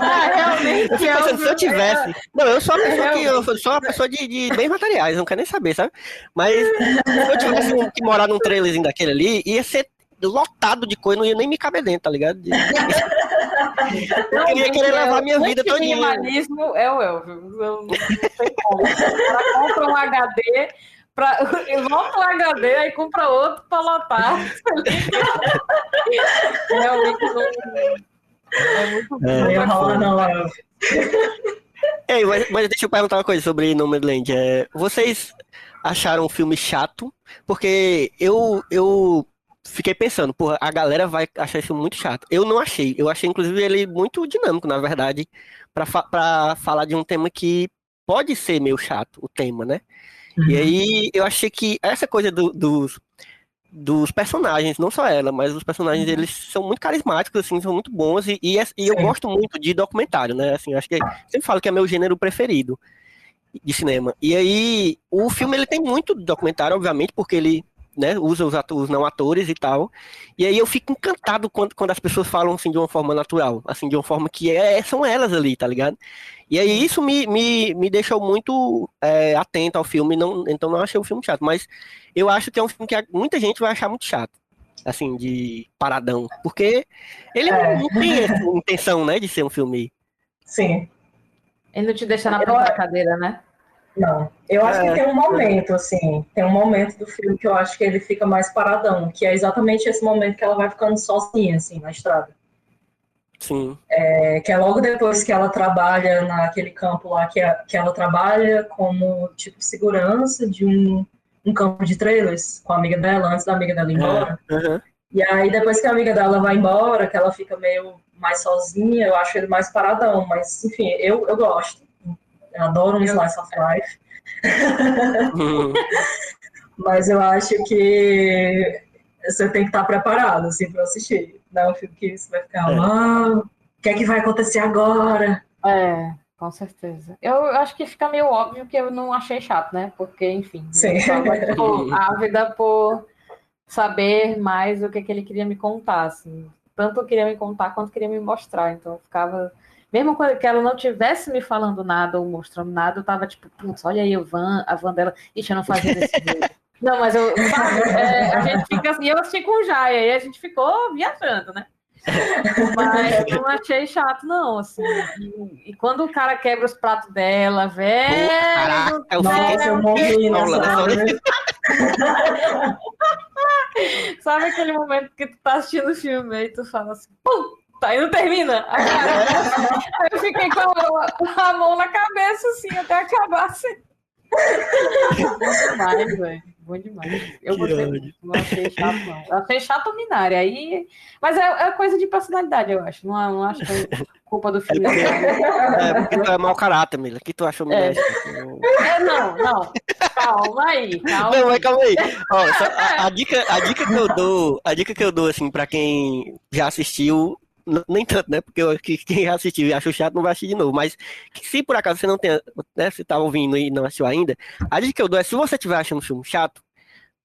Ah, realmente, Eu fico pensando, se eu tivesse. Não, eu sou uma pessoa que. Eu sou uma pessoa de, de bens materiais, não quero nem saber, sabe? Mas se eu tivesse que morar num trailerzinho daquele ali, ia ser lotado de coisa, não ia nem me caber dentro, tá ligado? De- Eu queria querer levar minha vida todinha. minimalismo é o Elvio. Eu não sei como. Ela compra um HD, pra, volta um HD, aí compra outro pra lotar. Realmente não. É muito É. Aí rola na live. Ei, mas, mas deixa eu perguntar uma coisa sobre Nomadland. É, vocês acharam o filme chato? Porque eu, eu fiquei pensando, porra, a galera vai achar esse filme muito chato. Eu não achei. Eu achei, inclusive, ele muito dinâmico, na verdade, pra, fa pra falar de um tema que pode ser meio chato, o tema, né? E aí eu achei que essa coisa do- dos, dos personagens, não só ela, mas os personagens, eles são muito carismáticos, assim, são muito bons, e, e, e eu gosto muito de documentário, né? Assim, acho que sempre falo que é meu gênero preferido de cinema. E aí, o filme ele tem muito documentário, obviamente, porque ele né, usa os, os não atores e tal. E aí eu fico encantado quando, quando as pessoas falam assim de uma forma natural, assim, de uma forma que é, são elas ali, tá ligado? E aí isso me, me, me deixou muito é, atento ao filme, não, então não achei o filme chato, mas eu acho que é um filme que muita gente vai achar muito chato, assim, de paradão, porque ele não- É. não, tem essa intenção, né, de ser um filme Sim. Ele não te deixa na ponta da cadeira, né? Não. Eu acho É. que tem um momento, assim, tem um momento do filme que eu acho que ele fica mais paradão, que é exatamente esse momento que ela vai ficando sozinha, assim, na estrada. Sim. É, que é logo depois que ela trabalha naquele campo lá, que, é- que ela trabalha como, tipo, segurança de um, um campo de trailers com a amiga dela, antes da amiga dela ir embora. Aham. E aí, depois que a amiga dela vai embora, que ela fica meio mais sozinha, eu acho ele mais paradão, mas, enfim, eu, eu gosto. Eu adoro um slice of life. Uhum. Mas eu acho que você tem que estar preparado, assim, para assistir. Não é um filme que você vai ficar, É. ah, o que é que vai acontecer agora? É, com certeza. Eu acho que fica meio óbvio que eu não achei chato, né? Porque, enfim, Sim. eu tava, tipo, ávida por saber mais o que, que ele queria me contar, assim. Tanto queria me contar quanto queria me mostrar. Então eu ficava. Mesmo quando que ela não tivesse me falando nada ou mostrando nada, eu tava tipo, putz, olha aí o van, a van dela. Ixi, eu não fazia desse jeito. Não, mas eu, é, a gente fica assim, eu assisti com o Jai, aí a gente ficou viajando, né? Mas eu não achei chato, não, assim. E, e quando o cara quebra os pratos dela, velho. Caraca, eu fiquei. eu morri nessa. Sabe aquele momento que tu tá assistindo o filme e tu fala assim, pum, tá, e não termina. Aí, aí eu fiquei com a, a mão na cabeça, assim, até acabar assim. Bom demais, velho. Bom demais. Eu gostei. Não achei chato, não. Eu achei chato Minari. Aí... Mas é, é coisa de personalidade, eu acho. Não, não acho que é culpa do filme. É, porque tu é mau caráter, Mila. O que tu achou É. melhor? É, não, não. Calma aí, calma. Não, mas calma aí. Ó, só a, a dica, a dica que eu dou, a dica que eu dou, assim, pra quem já assistiu, nem tanto, né? Porque eu, acho que quem já assistiu e achou chato não vai assistir de novo. Mas se por acaso você não tenha, né? Você tá ouvindo e não assistiu ainda, a dica que eu dou é se você estiver achando um filme chato,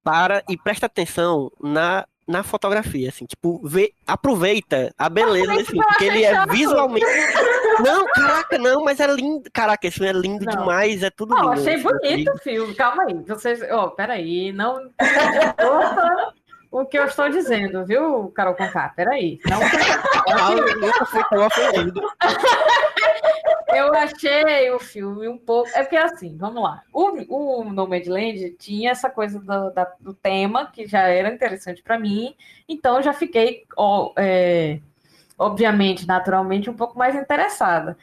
para e presta atenção na, na fotografia, assim, tipo, vê, aproveita a beleza desse filme, porque ele é visualmente. Não, caraca, não, mas é lindo. Caraca, esse filme é lindo Não. demais, é tudo Não, lindo. achei bonito o filme. Calma aí. Vocês. Ó, peraí. Não. O que eu estou dizendo, viu, Carol Conká? Peraí. Não. Ah, eu achei o filme um pouco. É porque assim, vamos lá. O, o Nomadland tinha essa coisa do, da- do tema, que já era interessante para mim. Então eu já fiquei, ó, é, obviamente, naturalmente, um pouco mais interessada.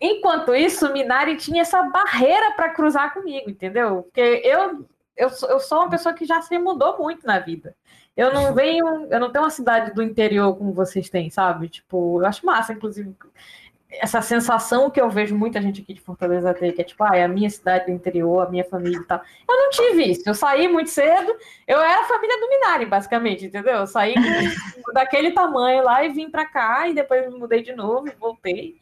Enquanto isso, o Minari tinha essa barreira para cruzar comigo, entendeu? Porque eu, eu, sou, eu sou uma pessoa que já se mudou muito na vida. Eu não venho, eu não tenho uma cidade do interior como vocês têm, sabe? Tipo, eu acho massa, inclusive, essa sensação que eu vejo muita gente aqui de Fortaleza ter, que é tipo, ah, é a minha cidade do interior, a minha família e tal. Eu não tive isso. Eu saí muito cedo, eu era a família do Minari, basicamente, entendeu? Eu saí daquele tamanho lá e vim pra cá, e depois me mudei de novo e voltei.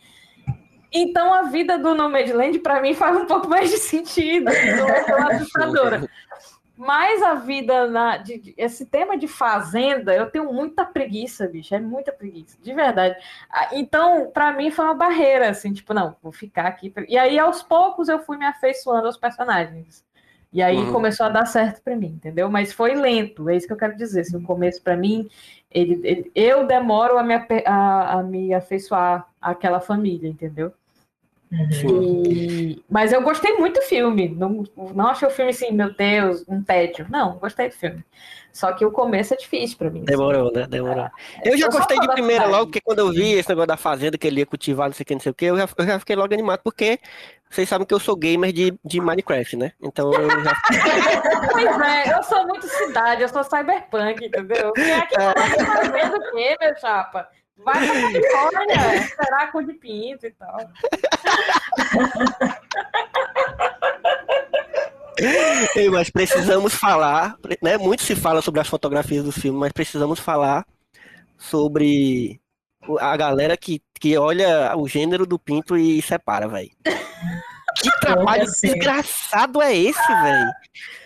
Então a vida do Nomadland para mim faz um pouco mais de sentido, não é assustadora. Mas a vida na. de- de- esse tema de fazenda, eu tenho muita preguiça, bicho. É muita preguiça, de verdade. Ah, Então, para mim, foi uma barreira, assim, tipo, não, vou ficar aqui. E aí, aos poucos, eu fui me afeiçoando aos personagens. E aí Uhum. começou a dar certo para mim, entendeu? Mas foi lento, é isso que eu quero dizer. Assim, o começo, para mim, ele, ele- eu demoro a me, a, a me afeiçoar àquela família, entendeu? E- Mas eu gostei muito do filme. Não, não achei o filme assim, meu Deus, um tédio. Não, gostei do filme. Só que o começo é difícil pra mim. assim. Demorou, né? Demorou. Eu já Eu gostei de primeira logo, porque quando eu vi esse negócio da fazenda, que ele ia cultivar, não sei o que, não sei o que, eu já, eu já fiquei logo animado, porque vocês sabem que eu sou gamer de, de Minecraft, né? Então eu já. Pois é, eu sou muito cidade, eu sou cyberpunk, entendeu? Quem é que tá fazendo o quê, meu chapa? Vai pra Califórnia, esperar com de pinto e tal. Ei, mas precisamos falar, né? Muito se fala sobre as fotografias do filme, mas precisamos falar sobre a galera que, que olha o gênero do pinto e separa, velho. Que trabalho assim? desgraçado é esse, velho?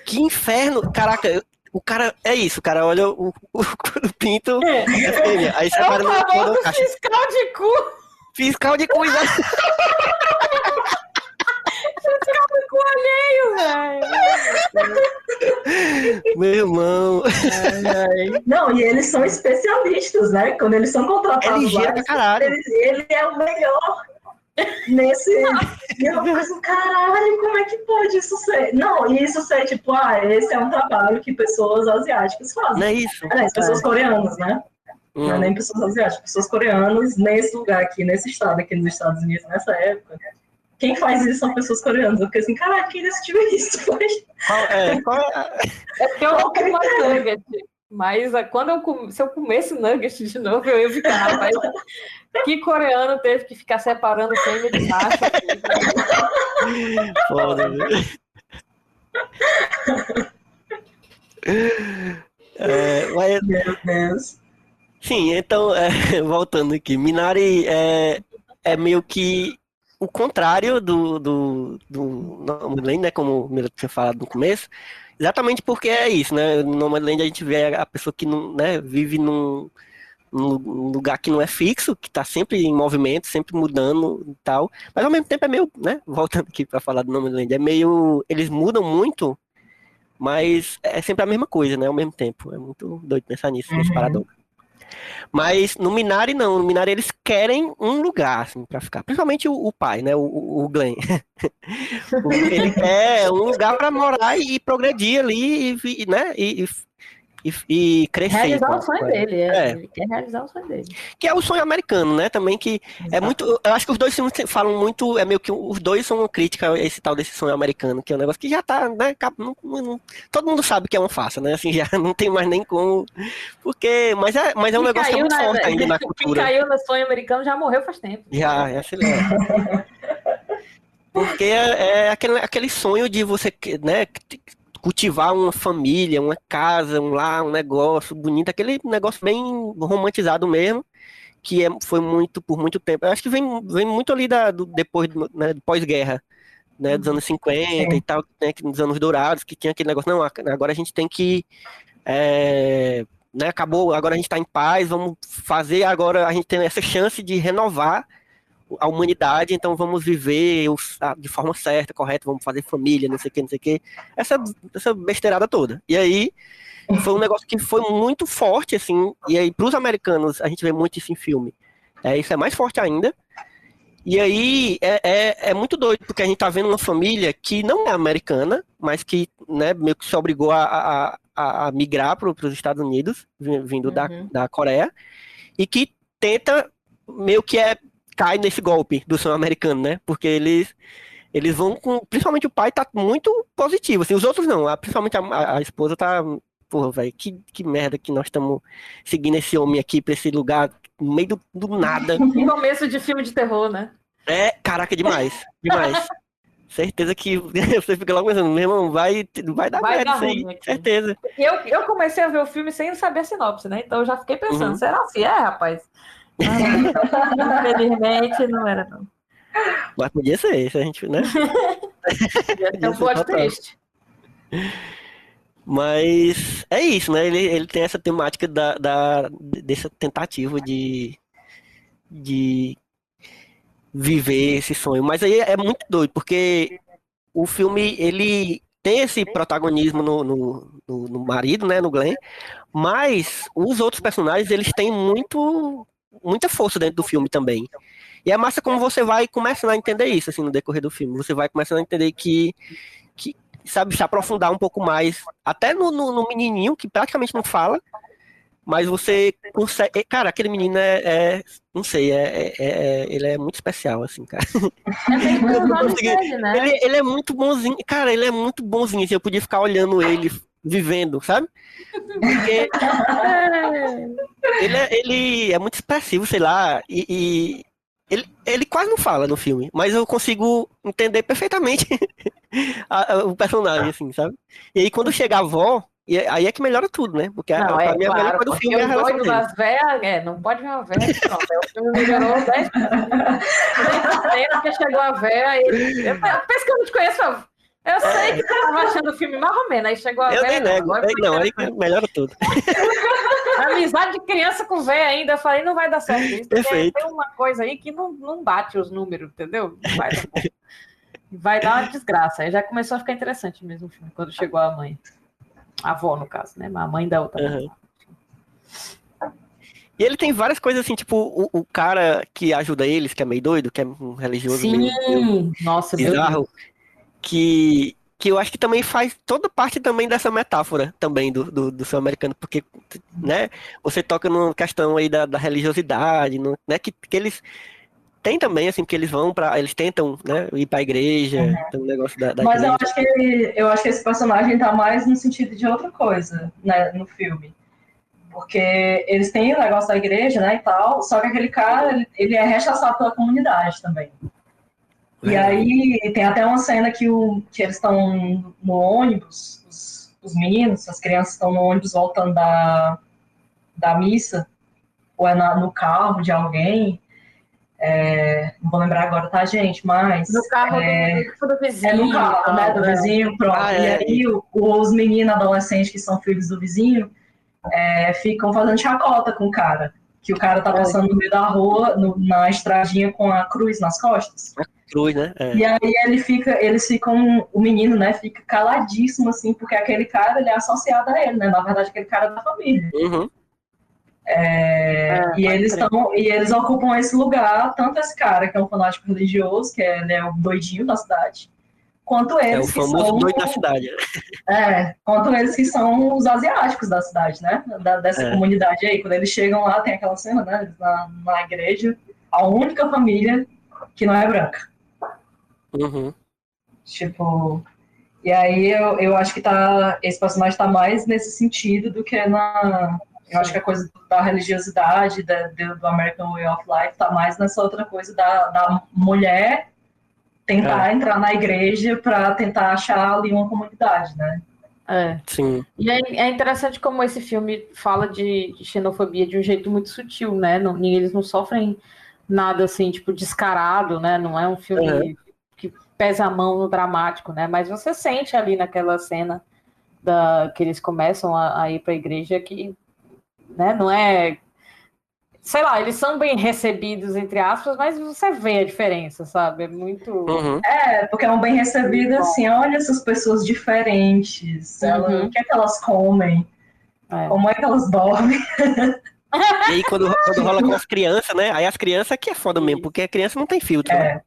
Que inferno. Caraca, o cara. É isso, o cara olha o, o, o pinto, é fêmea, aí É o no famoso no caixa. fiscal de cu, Fiscal de coisa. fiscal de cu alheio, velho. Meu irmão. Não, e eles são especialistas, né? Quando eles são É contratados lá, ligeiro pra caralho. eles- ele é o melhor. Nesse. E eu fico assim, caralho, como é que pode isso ser? Não, e isso ser tipo, ah, esse é um trabalho que pessoas asiáticas fazem. Não é isso? Aliás, pessoas coreanas, né? Não é Hum. nem pessoas asiáticas, pessoas coreanas nesse lugar aqui, nesse estado aqui nos Estados Unidos, nessa época. Quem faz isso são pessoas coreanas. Eu fiquei assim, caralho, quem decidiu isso? Qual é, qual é- É porque eu não mais nugget. Mas ah, quando eu com- se eu comesse nugget de novo, eu ia ficar, rapaz. Que coreano teve que ficar separando fêmea de macho aqui? Foda? É, mas, Meu Deus. sim, então, é, voltando aqui, Minari é, é meio que o contrário do, do, do Nomadland, né, como o Mira tinha falado no começo, exatamente porque é isso, né, no Nomadland a gente vê a pessoa que não, né, vive num, num lugar que não é fixo, que está sempre em movimento, sempre mudando e tal, mas ao mesmo tempo é meio, né, voltando aqui para falar do Nomadland, é meio, eles mudam muito, mas é sempre a mesma coisa, né, ao mesmo tempo, é muito doido pensar nisso, nesse Uhum. paradoxo. Mas no Minari não, no Minari eles querem um lugar assim, para ficar, principalmente o, o pai, né, o, o Glenn. Ele quer um lugar para morar e progredir ali, e, né, e, e, e, crescer. Realizar a- o sonho dele. É. É. Ele quer realizar o sonho dele. Que é o sonho americano, né, também que é muito, eu acho que os dois filmes falam muito, é meio que os dois são uma crítica a esse tal desse sonho americano, que é um negócio que já tá, né, não- não- todo mundo sabe que é uma farsa, né, assim, já não tem mais nem como, porque, mas é, mas é um Quem negócio que é muito na- forte ainda na Quem cultura. caiu no sonho americano já morreu faz tempo. Já, já se lembra. Porque é, é aquele, aquele sonho de você, né, cultivar uma família, uma casa, um lar, um negócio bonito, aquele negócio bem romantizado mesmo, que é, foi muito, por muito tempo. Eu acho que vem, vem muito ali da, do, depois, né, do pós-guerra, né, dos anos 50 e tal, né, nos anos dourados, que tinha aquele negócio, não, agora a gente tem que é, né, acabou, agora a gente está em paz, vamos fazer agora, a gente tem essa chance de renovar a humanidade, então vamos viver de forma certa, correta, vamos fazer família, não sei o que, não sei o que, essa, essa besteirada toda. E aí, foi um negócio que foi muito forte, assim, e aí, pros americanos, a gente vê muito isso em filme, é, isso é mais forte ainda, e aí, é, é, é muito doido, porque a gente tá vendo uma família que não é americana, mas que, né, meio que se obrigou a, a, a- migrar para os Estados Unidos, vi- vindo da, Uhum. da Coreia, e que tenta, meio que é, cai nesse golpe do sonho americano, né? Porque eles, eles vão com, principalmente o pai tá muito positivo, assim, os outros não, a- principalmente a, a- esposa tá, porra, velho, que, que merda que nós estamos seguindo esse homem aqui pra esse lugar, no meio do, do nada. Começo de filme de terror, né? É, caraca, demais, demais. Certeza que você fica logo pensando, meu irmão, vai, vai dar Vai merda dar isso aí, certeza. Eu, eu comecei a ver o filme sem saber a sinopse, né? Então eu já fiquei pensando, Uhum. será assim? É, rapaz. Ah, Infelizmente não era, não. Mas podia ser, isso a gente, né? É um plot twist. Mas é isso, né? Ele, ele tem essa temática da, da, dessa tentativa de, de viver esse sonho. Mas aí é muito doido, porque o filme, ele tem esse protagonismo no, no, no, no marido, né? No Glenn. Mas os outros personagens, eles têm muito, muita força dentro do filme também. E é massa como você vai começando a entender isso, assim, no decorrer do filme. Você vai começando a entender que, que sabe, se aprofundar um pouco mais, até no, no, no menininho, que praticamente não fala, mas você consegue. Cara, aquele menino é. é- não sei, é, é- é- ele é muito especial, assim, cara. É dele, né? Ele, ele é muito bonzinho, cara, ele é muito bonzinho, assim, eu podia ficar olhando ele vivendo, sabe? Porque É. ele é, ele é muito expressivo, sei lá, e, e ele, ele quase não fala no filme, mas eu consigo entender perfeitamente a- a- o personagem, assim, sabe? E aí quando chega a avó, e aí é que melhora tudo, né? Porque a, Não, é mim a melhor claro, coisa do filme é a relação doido das velhas, é, não pode ver uma velha, pronto, aí o filme melhorou 10 cena porque chegou a velha e... Eu penso que eu não te conheço, eu- sei que tu tava achando o filme menos, aí chegou a Eu nem velha, nego, agora não, aí melhora tudo. Amizade de criança com velha ainda, eu falei, não vai dar certo isso. porque Perfeito. Tem uma coisa aí que não, não bate os números, entendeu? Não vai dar. Vai dar uma desgraça. Aí já começou a ficar interessante mesmo o filme, quando chegou a mãe. A avó, no caso, né? A mãe da outra. Uhum. E ele tem várias coisas assim, tipo, o, o cara que ajuda eles, que é meio doido, que é um religioso Sim, meio nossa, meu Deus. Que, que eu acho que também faz toda parte também dessa metáfora também do, do, do seu americano, porque, né, você toca numa questão aí da, da religiosidade, no- né, que, que eles tem também, assim, que eles vão para eles tentam, né, ir pra igreja, tem um negócio da, da Mas eu acho, que ele- eu acho que esse personagem tá mais no sentido de outra coisa, né, no filme. Porque eles têm o negócio da igreja, né, e tal, só que aquele cara, ele, ele é rechaçado pela comunidade também. E aí tem até uma cena que, o, que eles estão no ônibus, os, os meninos, as crianças estão no ônibus voltando da, da missa, ou é na- no carro de alguém, é, não vou lembrar agora, tá, gente? Mas No carro é, do, do vizinho. é no carro, né, do né? vizinho, pronto. Ah, E é. aí o- os meninos adolescentes que são filhos do vizinho é, ficam fazendo chacota com o cara. Que o cara tá passando no meio da rua, no- na estradinha com a cruz nas costas. Cruz, né? É. E aí ele fica, eles ficam, o menino, né, fica caladíssimo, assim, porque aquele cara, ele é associado a ele, né? Na verdade, aquele cara é da família. Uhum. É, É, e eles estão e eles ocupam esse lugar, tanto esse cara que é um fanático religioso, que é, é o doidinho da cidade, quanto É o eles que famoso são doido da cidade. é, quanto eles que são os asiáticos da cidade, né? Da- dessa É. comunidade aí. Quando eles chegam lá, tem aquela cena, né? eles Na, na igreja, a única família que não é branca. Uhum. Tipo. E aí eu, eu acho que tá. Esse personagem tá mais nesse sentido do que na. Eu acho que a coisa da religiosidade, da, do do American Way of Life, tá mais nessa outra coisa da, da mulher tentar entrar na igreja para tentar achar ali uma comunidade, né? É. Sim. E é, é interessante como esse filme fala de, de xenofobia de um jeito muito sutil, né? Não, e eles não sofrem nada assim, tipo, descarado, né? Não é um filme Uhum. que pesa a mão no dramático, né? Mas você sente ali naquela cena da, que eles começam a, a ir para a igreja que né, não é. Sei lá, eles são bem recebidos, entre aspas, mas você vê a diferença, sabe? É muito. Uhum. É, porque é um bem recebido assim, olha essas pessoas diferentes, ela- Uhum. o que é que elas comem, É. como é que elas dormem. E aí quando, quando rola com as crianças, né? Aí as crianças que é foda mesmo, porque a criança não tem filtro, né?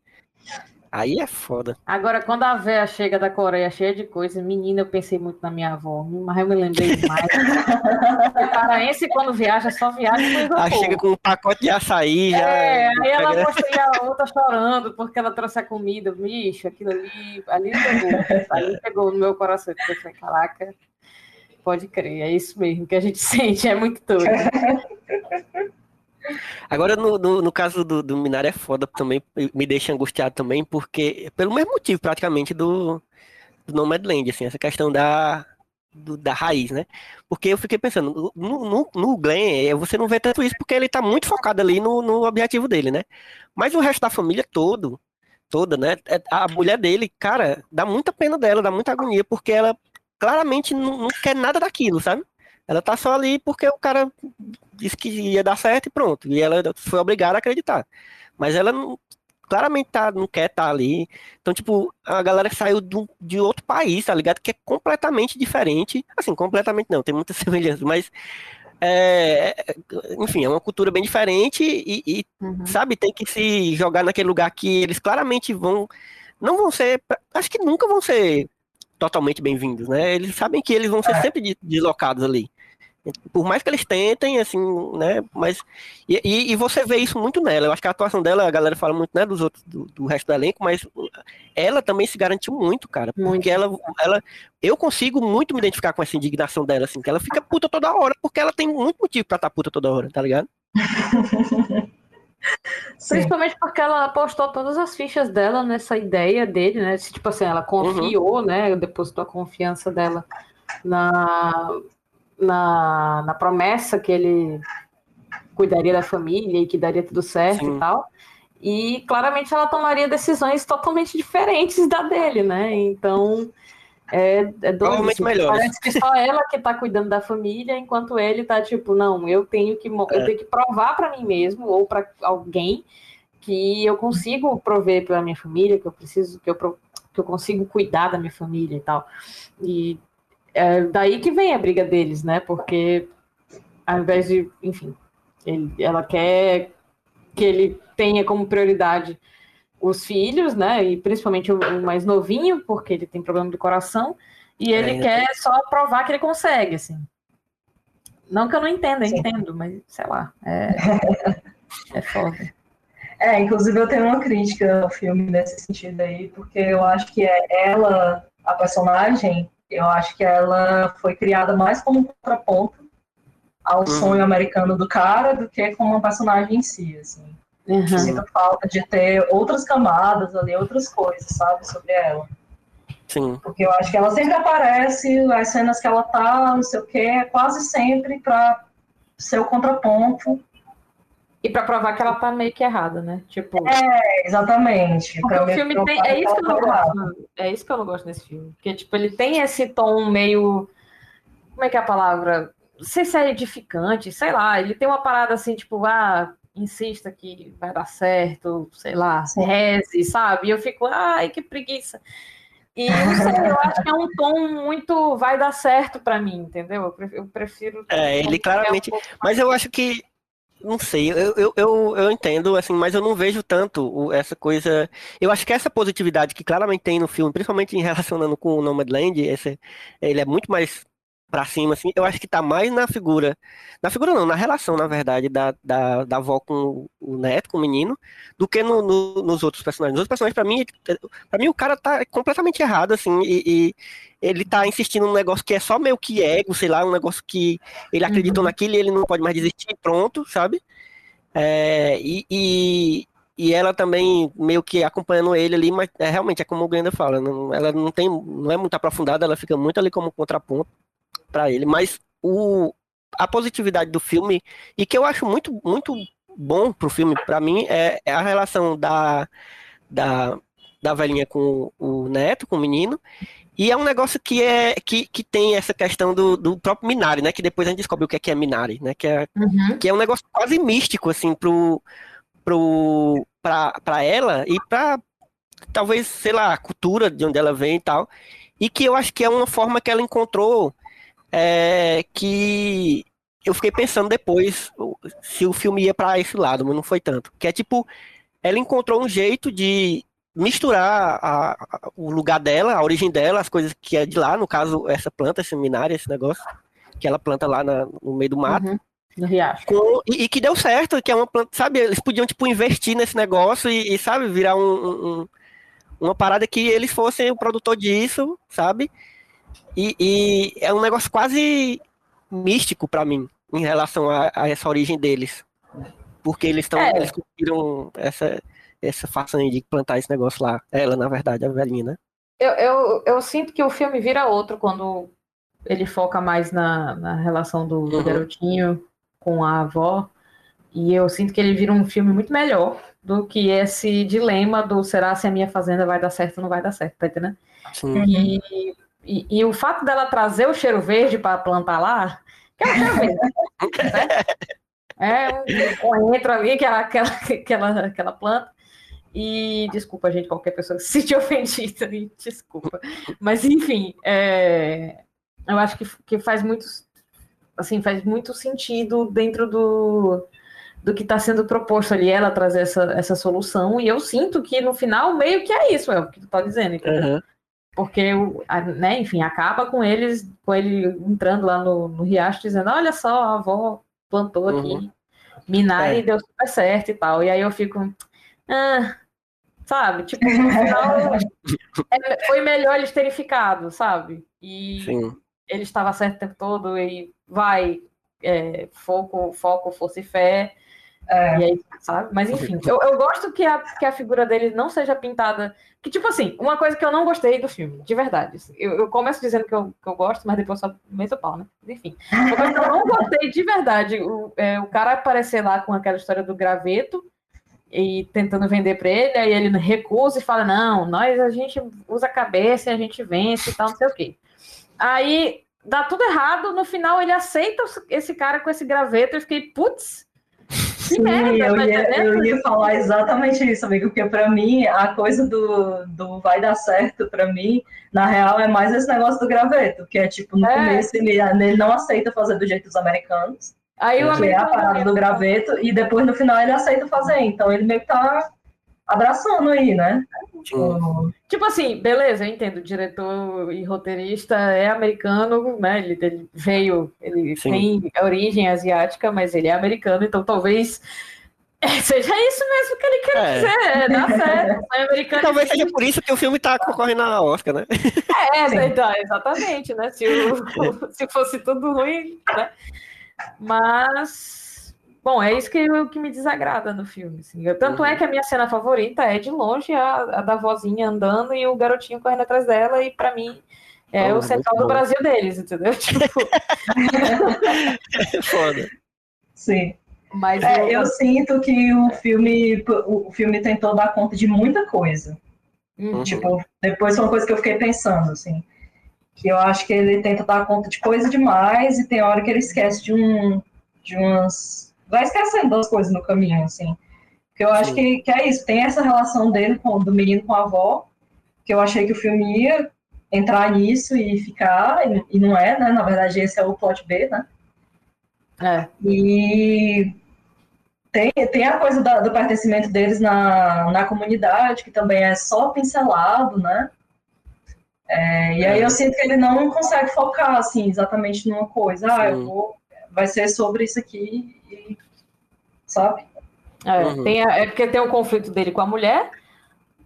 Aí é foda. Agora, quando a véia chega da Coreia cheia de coisa, menina, eu pensei muito na minha avó, mas eu me lembrei demais. o paraense, quando viaja, só viaja com isopor. chega com um pacote de açaí, já. É, aí ela mostra a outra chorando porque ela trouxe a comida. Bicho, aquilo ali, ali pegou. Ali pegou no meu coração. porque Eu falei, caraca, pode crer, é isso mesmo que a gente sente, é muito doido. Agora, no, no, no caso do, do Minari é foda também, me deixa angustiado também, porque, pelo mesmo motivo, praticamente, do, do Nomadland, assim, essa questão da, do- da raiz, né? Porque eu fiquei pensando, no, no, no Glenn, eh, você não vê tanto isso, porque ele tá muito focado ali no, no objetivo dele, né? Mas o resto da família todo, toda, né? é- A mulher dele, cara, dá muita pena dela, dá muita agonia, porque ela claramente não, não quer nada daquilo, sabe? Ela tá só ali porque o cara disse que ia dar certo e pronto. E ela foi obrigada a acreditar. Mas ela não- claramente tá, não quer estar ali. Então, tipo, a galera saiu do- de outro país, tá ligado? Que é completamente diferente. Assim, completamente não, tem muita semelhança, mas. é, enfim, é uma cultura bem diferente e, e, Uhum. sabe, tem que se jogar naquele lugar que eles claramente vão. Não vão ser. Acho que nunca vão ser totalmente bem-vindos, né? Eles sabem que eles vão ser sempre de- deslocados ali. Por mais que eles tentem, assim, né? Mas. E, e- e você vê isso muito nela. Eu acho que a atuação dela, a galera fala muito, né, dos outros, do, do resto do elenco, mas ela também se garantiu muito, cara. Muito. Porque ela, ela. Eu consigo muito me identificar com essa indignação dela, assim, que ela fica puta toda hora, porque ela tem muito motivo pra estar puta toda hora, tá ligado? sim. Principalmente porque ela apostou todas as fichas dela nessa ideia dele, né? Tipo assim, ela confiou, né? Depositou a confiança dela na, na, na promessa que ele cuidaria da família e que daria tudo certo Sim. e tal. E claramente ela tomaria decisões totalmente diferentes da dele, né? Então é, é. Provavelmente melhores. Parece que só ela que tá cuidando da família, enquanto ele tá tipo, não, eu tenho que, mo- eu É. tenho que provar para mim mesmo ou para alguém que eu consigo prover pela minha família, que eu preciso, que eu, que eu consigo cuidar da minha família e tal. E é daí que vem a briga deles, né? Porque ao invés de, enfim, Ele, ela quer que ele tenha como prioridade os filhos, né? E principalmente o, o mais novinho, porque ele tem problema do coração. E ele É, quer só provar que ele consegue, assim. Não que eu não entenda, eu Sim. entendo, mas sei lá. É, é foda. É, inclusive eu tenho uma crítica ao filme nesse sentido aí, porque eu acho que é ela, a personagem, eu acho que ela foi criada mais como um contraponto ao Uhum. sonho americano do cara do que como uma personagem em si, assim. Uhum. Sinto falta de ter outras camadas ali, outras coisas, sabe, sobre ela. Sim. Porque eu acho que ela sempre aparece, as cenas que ela tá, não sei o quê, é quase sempre pra ser o contraponto. E pra provar que ela tá meio que errada, né? Tipo. É, exatamente. O me filme tem. É isso que eu não tá gosto. É isso que eu não gosto desse filme. Porque, tipo, ele tem esse tom meio. Como é que é a palavra? Não sei se é edificante, sei lá. Ele tem uma parada assim, tipo, ah, insista que vai dar certo, sei lá, Sim. reze, sabe? E eu fico, ai, que preguiça. E não sei, eu acho que é um tom muito vai dar certo pra mim, entendeu? Eu prefiro. Eu prefiro É, ele claramente- um Mas eu acho que. Não sei, eu, eu, eu, eu entendo, assim, mas eu não vejo tanto essa coisa. Eu acho que essa positividade que claramente tem no filme, principalmente em relacionando com o Nomadland, esse, ele é muito mais pra cima, assim. Eu acho que tá mais na figura. Na figura não, na relação, na verdade, da, da, da avó com o neto, com o menino, do que no, no- nos outros personagens. Nos outros personagens, pra mim, pra mim, o cara tá completamente errado, assim, e, e ele tá insistindo num negócio que é só meio que ego, sei lá, um negócio que ele acreditou Uhum. naquilo e ele não pode mais desistir, pronto, sabe? É, e, e, e ela também meio que acompanhando ele ali, mas é, realmente é como o Glenda fala, não- ela não tem, não é muito aprofundada, ela fica muito ali como contraponto pra ele, mas o, a positividade do filme, e que eu acho muito, muito bom pro filme, pra mim, é, é a relação da, da, da velhinha com o neto, com o menino, e é um negócio que é que, que tem essa questão do, do próprio Minari, né? Que depois a gente descobre o que é, que é Minari, né? Que é, Uhum. que é um negócio quase místico, assim, pro, pro, pra, pra ela e pra, talvez, sei lá, a cultura de onde ela vem e tal. E que eu acho que é uma forma que ela encontrou é, que eu fiquei pensando depois se o filme ia pra esse lado, mas não foi tanto. Que é tipo, ela encontrou um jeito de misturar a- a- o lugar dela, a origem dela, as coisas que é de lá, no caso, essa planta, esse minário, esse negócio, que ela planta lá na- no meio do mato. Uhum. No Riacho. Com- e, e que deu certo, que é uma planta, sabe? Eles podiam, tipo, investir nesse negócio e, e, sabe, virar um- um- uma parada que eles fossem o produtor disso, sabe? E, e é um negócio quase místico pra mim, em relação a, a essa origem deles. Porque eles estão, É. eles conseguiram essa, essa façanha de plantar esse negócio lá. Ela, na verdade, a velhinha, né? Eu, eu, eu sinto que o filme vira outro quando ele foca mais na, na relação do, do Uhum. garotinho com a avó. E eu sinto que ele vira um filme muito melhor do que esse dilema do será se a minha fazenda vai dar certo ou não vai dar certo, tá entendendo? Sim. E, e, e o fato dela trazer o cheiro verde para plantar lá, que é o cheiro verde, né? É um coentro ali, que é aquela, aquela, aquela planta. E desculpa, gente, qualquer pessoa que se sentir ofendida, desculpa. Mas enfim, é, eu acho que, que faz muito, assim, faz muito sentido dentro do, do que está sendo proposto ali, ela trazer essa, essa solução. E eu sinto que no final meio que é isso, é o que tu tá dizendo, entendeu? Porque, né, enfim, acaba com eles, com ele entrando lá no, no riacho, dizendo, olha só, a avó plantou aqui, Uhum. minar É. e deu super certo e tal. E aí eu fico, ah, sabe? Tipo, no final, é- foi melhor eles terem ficado, sabe? E Sim. ele estava certo o tempo todo e vai, é, foco, foco, força e fé. É. E aí, sabe? Mas enfim, eu, eu gosto que a, que a figura dele não seja pintada. Que, tipo assim, uma coisa que eu não gostei do filme, de verdade. assim, Eu, eu começo dizendo que eu, que eu gosto, mas depois só meto o pau, né? Enfim. Uma coisa que eu não gostei de verdade, o, é, o cara aparecer lá com aquela história do graveto e tentando vender pra ele, aí ele recusa e fala: não, nós a gente usa a cabeça e a gente vence e tal, não sei o quê. Aí dá tudo errado, no final ele aceita esse cara com esse graveto, eu fiquei, putz. Sim, merda, eu ia, entendendo? eu ia falar exatamente isso, amigo, porque pra mim a coisa do, do vai dar certo, pra mim, na real, é mais esse negócio do graveto, que é tipo, no É. começo ele, ele não aceita fazer do jeito dos americanos, Aí o que é a parada do graveto, e depois no final ele aceita fazer. Então ele meio que tá abraçando aí, né? Tipo, Tipo assim, beleza, eu entendo, o diretor e roteirista é americano, né? Ele, ele veio, ele Sim. tem origem asiática, mas ele é americano, então talvez seja isso mesmo que ele quer É. dizer, é, dá certo. É americano. Talvez seja por isso que o filme tá concorrendo a Oscar, né? É, Sim. então, exatamente, né? Se, o- se fosse tudo ruim, né? Mas, bom, é isso que, o que me desagrada no filme. assim. Eu- tanto é que a minha cena favorita é de longe a, a da vozinha andando e o garotinho correndo atrás dela, e pra mim é Oh, o central muito do. Brasil deles, entendeu? Tipo, Foda. sim. mas É, eu- eu sinto que o filme, o filme tentou dar conta de muita coisa. Uhum. Tipo, depois foi uma coisa que eu fiquei pensando, assim. Que eu acho que ele tenta dar conta de coisa demais e tem hora que ele esquece de um. de umas. Vai esquecendo das coisas no caminho, assim. Que eu acho que, que é isso. Tem essa relação dele com do menino com a avó, que eu achei que o filme ia entrar nisso e ficar, e, e não é, né? Na verdade, esse é o plot B, né? É. E tem, tem a coisa da- do pertencimento deles na, na comunidade, que também é só pincelado, né? É, e aí eu sinto que ele não consegue focar, assim, exatamente numa coisa. Ah, eu Sim. vou... Vai ser sobre isso aqui, e, sabe? É, Uhum. tem a- é porque tem o conflito dele com a mulher,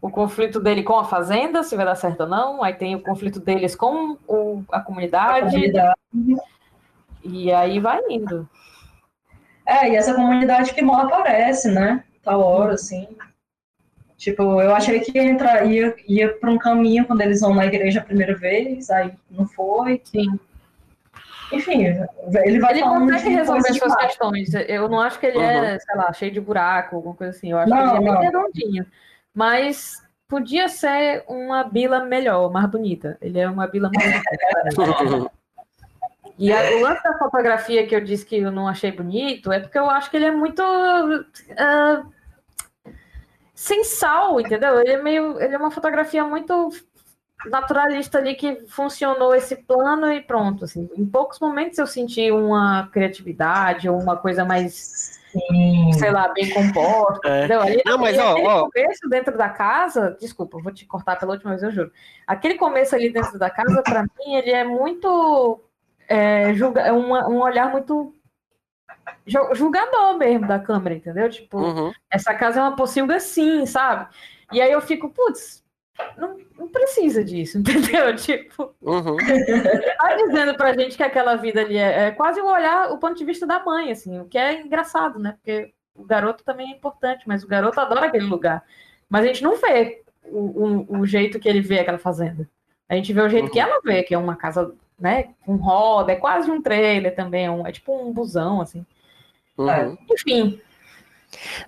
o conflito dele com a fazenda, se vai dar certo ou não, aí tem o conflito deles com o- a A comunidade, comunidade. e aí vai indo. É, e essa comunidade que mal aparece, né? Tal hora, assim. Tipo, eu achei que ia, entrar, ia, ia para um caminho quando eles vão na igreja a primeira vez, aí não foi. Sim. Enfim, ele vai Ele consegue resolver suas questões. Eu não acho que ele é, sei lá, cheio de buraco, alguma coisa assim. Eu acho Não, que ele é bem redondinho. Mas podia ser uma bila melhor, mais bonita. Ele é uma bila mais bonita. E a- o lance da fotografia que eu disse que eu não achei bonito é porque eu acho que ele é muito ah, sem sal, entendeu? Ele é meio, ele é uma fotografia muito naturalista ali que funcionou esse plano e pronto. Assim. Em poucos momentos eu senti uma criatividade ou uma coisa mais, Sim. sei lá, bem composta. É. Ali, Não, mas, ó, aquele ó. começo dentro da casa, desculpa, vou te cortar pela última vez, eu juro. Aquele começo ali dentro da casa, para mim, ele é muito é, julga, é uma- um olhar muito ju- julgador mesmo da câmera, entendeu? Tipo, Uhum. essa casa é uma pocilga sim, sabe? E aí eu fico, putz, não, não precisa disso, entendeu? Tipo, Uhum. tá dizendo pra gente que aquela vida ali é, é quase o olhar, o ponto de vista da mãe, assim, o que é engraçado, né? Porque o garoto também é importante, mas o garoto adora aquele lugar. Mas a gente não vê o, o, o jeito que ele vê aquela fazenda. A gente vê o jeito Uhum. que ela vê, que é uma casa, né, com roda, é quase um trailer também, é, um- é tipo um busão, assim. Uhum. Enfim,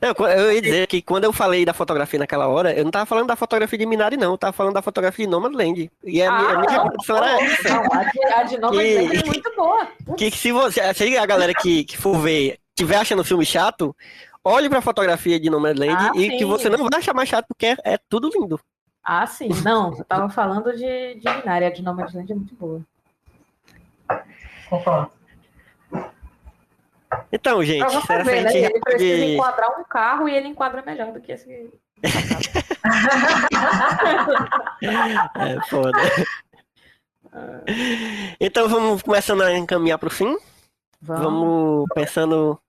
Não, eu ia dizer que quando eu falei da fotografia naquela hora, eu não tava falando da fotografia de Minari, não. Eu tava falando da fotografia de Nomadland. E a minha, a minha Ah, não, reprodução era essa. não, a de, Nomadland Que- é muito boa. Que se você, se a galera que, que for ver tiver achando o filme chato, olhe pra fotografia de Nomadland Ah, e sim. que você não vai achar mais chato porque é, é tudo lindo. Ah, sim. Não, eu tava falando de, de Minari. A de Nomadland é muito boa. Concordo. Então, gente, você será ver, né? Ele precisa enquadrar um carro e ele enquadra melhor do que esse. É foda. Então vamos começando a encaminhar pro fim. Vamos pensando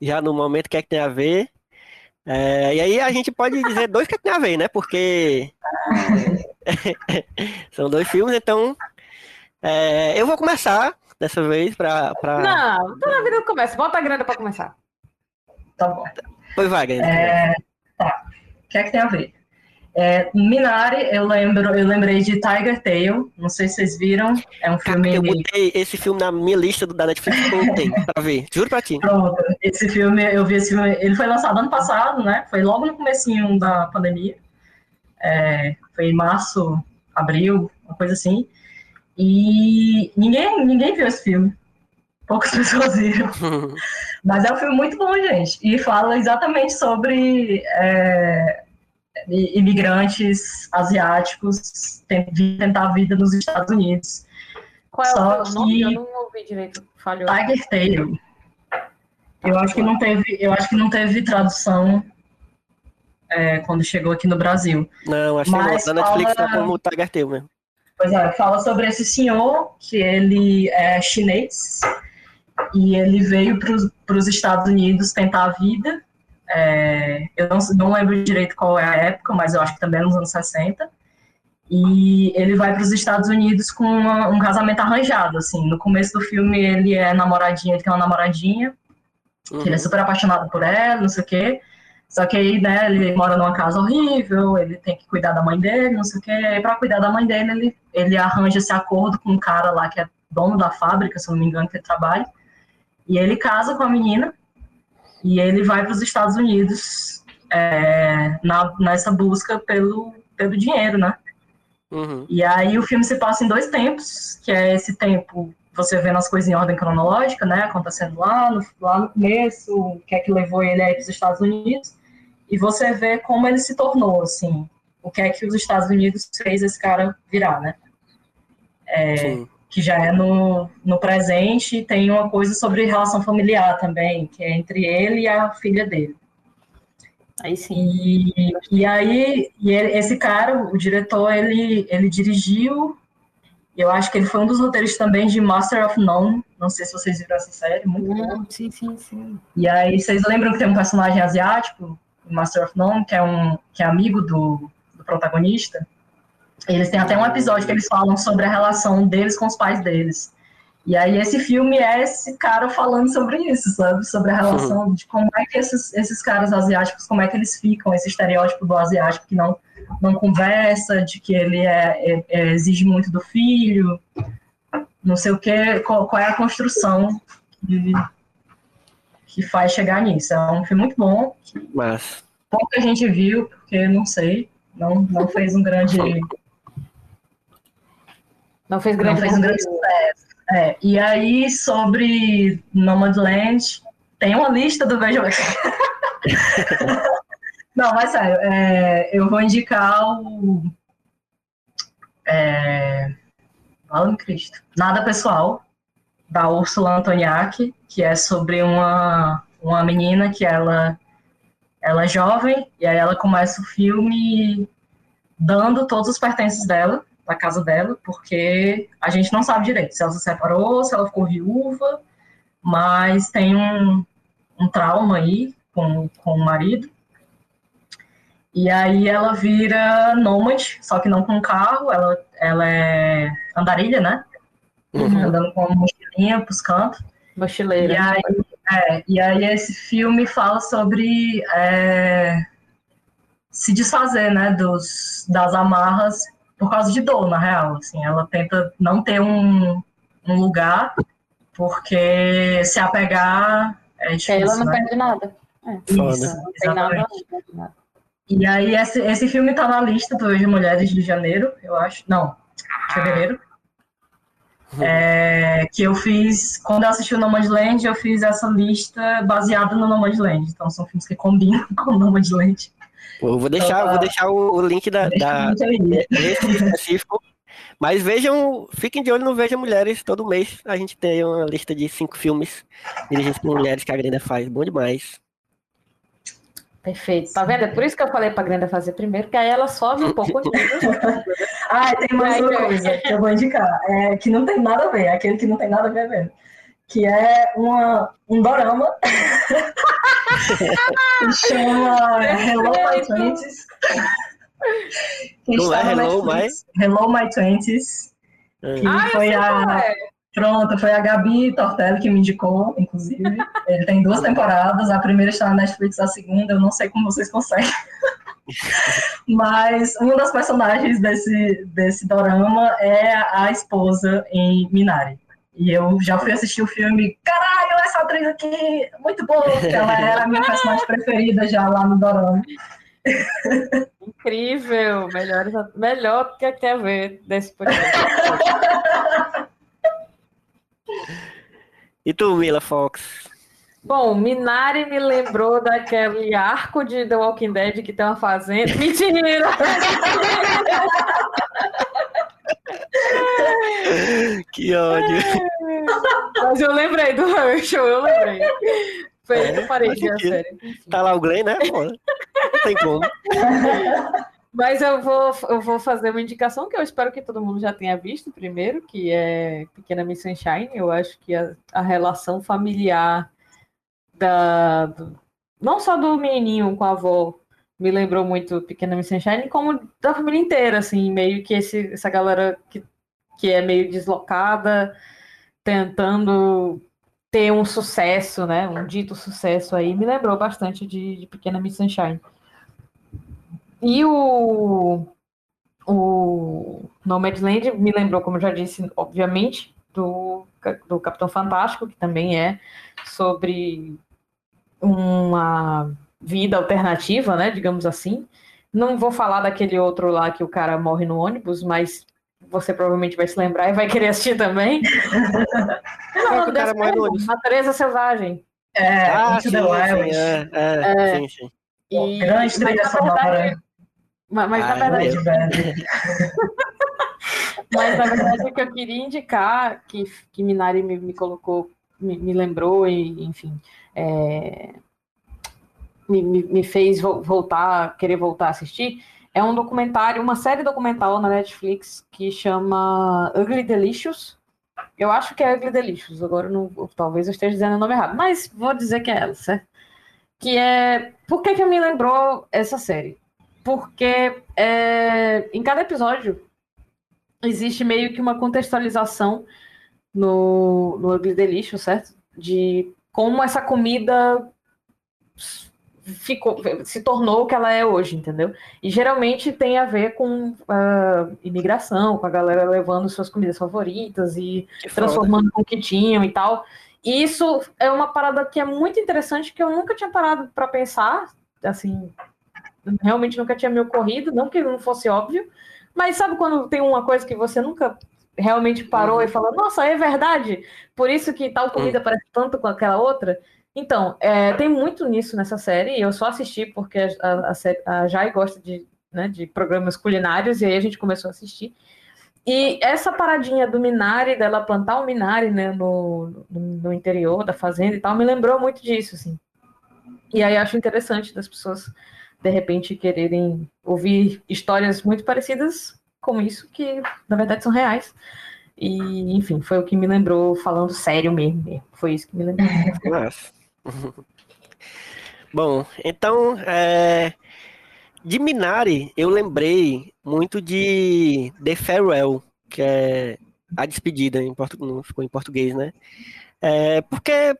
já no momento o que é que tem a ver. É, e aí a gente pode dizer dois que, é que tem a ver, né? Porque são dois filmes, então é, eu vou começar dessa vez pra. pra... Não, toda vida começa. Bota a grana pra começar. Tá bom. Pois vai, Guilherme. É, tá. O que é que tem a ver? É, Minari, eu lembro, eu lembrei de Tiger Tail. Não sei se vocês viram. É um filme. Eu botei esse filme na minha lista do- da Netflix ontem pra ver. Juro pra ti. Pronto, esse filme, eu vi esse filme, ele foi lançado ano passado, né? Foi logo no comecinho da pandemia. É, foi em março, abril, uma coisa assim. E ninguém, ninguém viu esse filme. Poucas pessoas viram. Mas é um filme muito bom, gente. E fala exatamente sobre é, i- imigrantes asiáticos tentar a vida nos Estados Unidos. Qual é Só o seu nome? que- Eu não ouvi direito. Falhou. Tiger Tail. Eu acho que não teve, eu acho que não teve tradução é, quando chegou aqui no Brasil. Não, acho que não. Da Netflix fala- tá como Tagarteu mesmo. Pois é, fala sobre esse senhor, que ele é chinês, e ele veio para os Estados Unidos tentar a vida. É, eu não, não lembro direito qual é a época, mas eu acho que também é nos anos 60. E ele vai para os Estados Unidos com uma- um casamento arranjado, assim. No começo do filme ele é namoradinha, ele tem uma namoradinha, que ele é super apaixonado por ela, não sei o quê. Só que aí, né, ele mora numa casa horrível, ele tem que cuidar da mãe dele, não sei o quê. E pra cuidar da mãe dele, ele, ele arranja esse acordo com um cara lá que é dono da fábrica, se não me engano, que ele trabalha. E ele casa com a menina e ele vai para os Estados Unidos é, na, nessa busca pelo, pelo dinheiro, né? Uhum. E aí o filme se passa em dois tempos, que é esse tempo você vendo as coisas em ordem cronológica, né, acontecendo lá no, lá no começo, o que é que levou ele aí para os Estados Unidos, e você vê como ele se tornou, assim, o que é que os Estados Unidos fez esse cara virar, né, Sim. que já é no, no presente, e tem uma coisa sobre relação familiar também, que é entre ele e a filha dele. Aí sim. E, e aí, e ele- esse cara, o diretor, ele, ele dirigiu, eu acho que ele foi um dos roteiristas também de Master of None, não sei se vocês viram essa série, muito boa. Hum, sim, sim, sim. E aí, vocês lembram que tem um personagem asiático, Master of None, que é, um, que é amigo do, do protagonista? Eles têm até um episódio que eles falam sobre a relação deles com os pais deles. E aí esse filme é esse cara falando sobre isso, sabe? Sobre a relação de como é que esses, esses caras asiáticos, como é que eles ficam, esse estereótipo do asiático que não, não conversa, de que ele é, é- é- exige muito do filho, não sei o que, qual, qual é a construção que, que faz chegar nisso. É um filme muito bom, Mas. pouca gente viu, porque não sei, não, não fez um grande, Não fez não grande fez um grande sucesso. É, e aí, sobre Nomadland, tem uma lista do Veja Não, mas sério, é, eu vou indicar o. É, Fala Cristo. Nada Pessoal, da Úrsula Antoniak, que é sobre uma, uma menina que ela, ela é jovem, e aí ela começa o filme dando todos os pertences dela, da casa dela, porque a gente não sabe direito se ela se separou, se ela ficou viúva, mas tem um, um trauma aí com, com o marido. E aí ela vira nômade, só que não com carro, ela, ela é andarilha, né? Uhum. Andando com uma mochilinha pros cantos. E Mochileira. aí, é, e aí esse filme fala sobre é, se desfazer, né, dos, das amarras por causa de dor, na real. Assim, ela tenta não ter um, um lugar, porque se apegar é difícil, ela não né? perde nada. Foda. Isso, Não tem nada. E aí esse, esse filme tá na lista do Hoje Mulheres de Janeiro, eu acho. Não, fevereiro. É, que eu fiz, quando eu assisti o Nomadland, eu fiz essa lista baseada no Nomadland. Então são filmes que combinam com o Nomadland. Eu vou deixar, vou deixar o, o link da, da, desse específico. Mas vejam, fiquem de olho no Veja Mulheres todo mês. A gente tem uma lista de cinco filmes dirigidos por mulheres que a Grenda faz. Bom demais. Perfeito. Tá vendo? É por isso que eu falei pra Grenda fazer primeiro, que aí ela sobe um pouco. Ah, tem mais uma coisa que eu vou indicar, é, que não tem nada a ver, é aquele que não tem nada a ver mesmo. Que é uma, um dorama que chama Hello My Twenties. Que Não é Hello Netflix. Hello My Twenties. Ah, Que Ah, foi a. é. Pronto, foi a Gabi Tortelli que me indicou, inclusive. Ele tem duas temporadas, a primeira está na Netflix, a segunda eu não sei como vocês conseguem. Mas uma das personagens desse, desse dorama é a esposa em Minari. E eu já fui assistir o filme, caralho, essa atriz aqui, muito boa, porque ela era a minha personagem preferida já lá no dorama. Incrível. Melhor, melhor que quer ver desse podcast. E tu, Mila Fox? Bom, Minari me lembrou daquele arco de The Walking Dead que tem uma fazenda. Mentira! Que ódio. Mas eu lembrei do Herschel, eu lembrei. Foi, É, eu parei de ver a série. Tá lá o Glenn, né? Não tem como. Mas eu vou, eu vou fazer uma indicação que eu espero que todo mundo já tenha visto primeiro, que é Pequena Miss Sunshine. Eu acho que a, a relação familiar da, do- não só do menininho com a avó me lembrou muito Pequena Miss Sunshine, como da família inteira, assim, meio que esse, essa galera que, que é meio deslocada, tentando ter um sucesso, né? Um dito sucesso aí, me lembrou bastante de, de Pequena Miss Sunshine. E o, o Nomadland me lembrou, como eu já disse, obviamente, do, do Capitão Fantástico, que também é sobre uma vida alternativa, né, digamos assim. Não vou falar daquele outro lá que o cara morre no ônibus, mas você provavelmente vai se lembrar e vai querer assistir também. Qual é que o cara morre no ônibus? Natureza Selvagem. É, Ah, sim, sim, é, é, sim, sim. E, Grande trilha sonora. Mas, mas, na Ah, verdade. Mas na verdade o que eu queria indicar, que, que Minari me, me colocou, me, me lembrou e, enfim, é, me, me, fez vo- voltar, querer voltar a assistir, é um documentário, uma série documental na Netflix que chama Ugly Delicious. Eu acho que é Ugly Delicious, agora não, talvez eu esteja dizendo o nome errado, mas vou dizer que é ela, certo? Que é. Por que, que me lembrou essa série? Porque é, em cada episódio existe meio que uma contextualização no, no Ugly Delicious, certo? De como essa comida ficou, se tornou o que ela é hoje, entendeu? E geralmente tem a ver com ah, imigração, com a galera levando suas comidas favoritas e Que foda. transformando com o que tinham e tal. E isso é uma parada que é muito interessante que eu nunca tinha parado para pensar, assim, realmente nunca tinha me ocorrido, não que não fosse óbvio, mas sabe quando tem uma coisa que você nunca realmente parou Uhum. e falou, nossa, é verdade, por isso que tal comida parece tanto com aquela outra? Então, é, tem muito nisso nessa série, eu só assisti porque a, a, a, Jai gosta de, né, de programas culinários, e aí a gente começou a assistir. E essa paradinha do Minari, dela plantar o Minari né, no, no, interior da fazenda e tal, me lembrou muito disso, assim. E aí acho interessante das pessoas, de repente, quererem ouvir histórias muito parecidas com isso, que na verdade são reais. E, enfim, foi o que me lembrou, falando sério mesmo. Foi isso que me lembrou. Massa. Bom, então, é, de Minari, eu lembrei muito de The Farewell, que é a despedida, em portu... não ficou em português, né? É, porque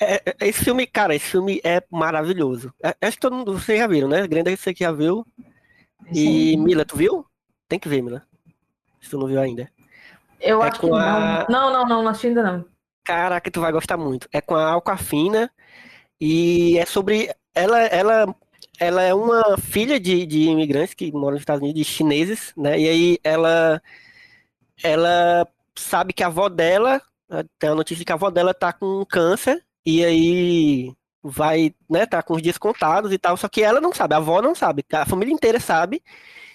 é, é, esse filme, cara, esse filme é maravilhoso. É, acho que todo mundo, vocês já viram, né? Grande você que já viu. E Mila, tu viu? Tem que ver, Mila. Se tu não viu ainda. Eu É acho que não. a- Não, não, não, não assisti ainda não. Caraca, tu vai gostar muito. É com a Alcafina e é sobre ela, ela, ela é uma filha de, de imigrantes que moram nos Estados Unidos, de chineses, né? E aí ela, ela sabe que a avó dela, tem a notícia de que a avó dela tá com câncer e aí vai, né? Tá com os dias contados e tal. Só que ela não sabe, a avó não sabe, a família inteira sabe.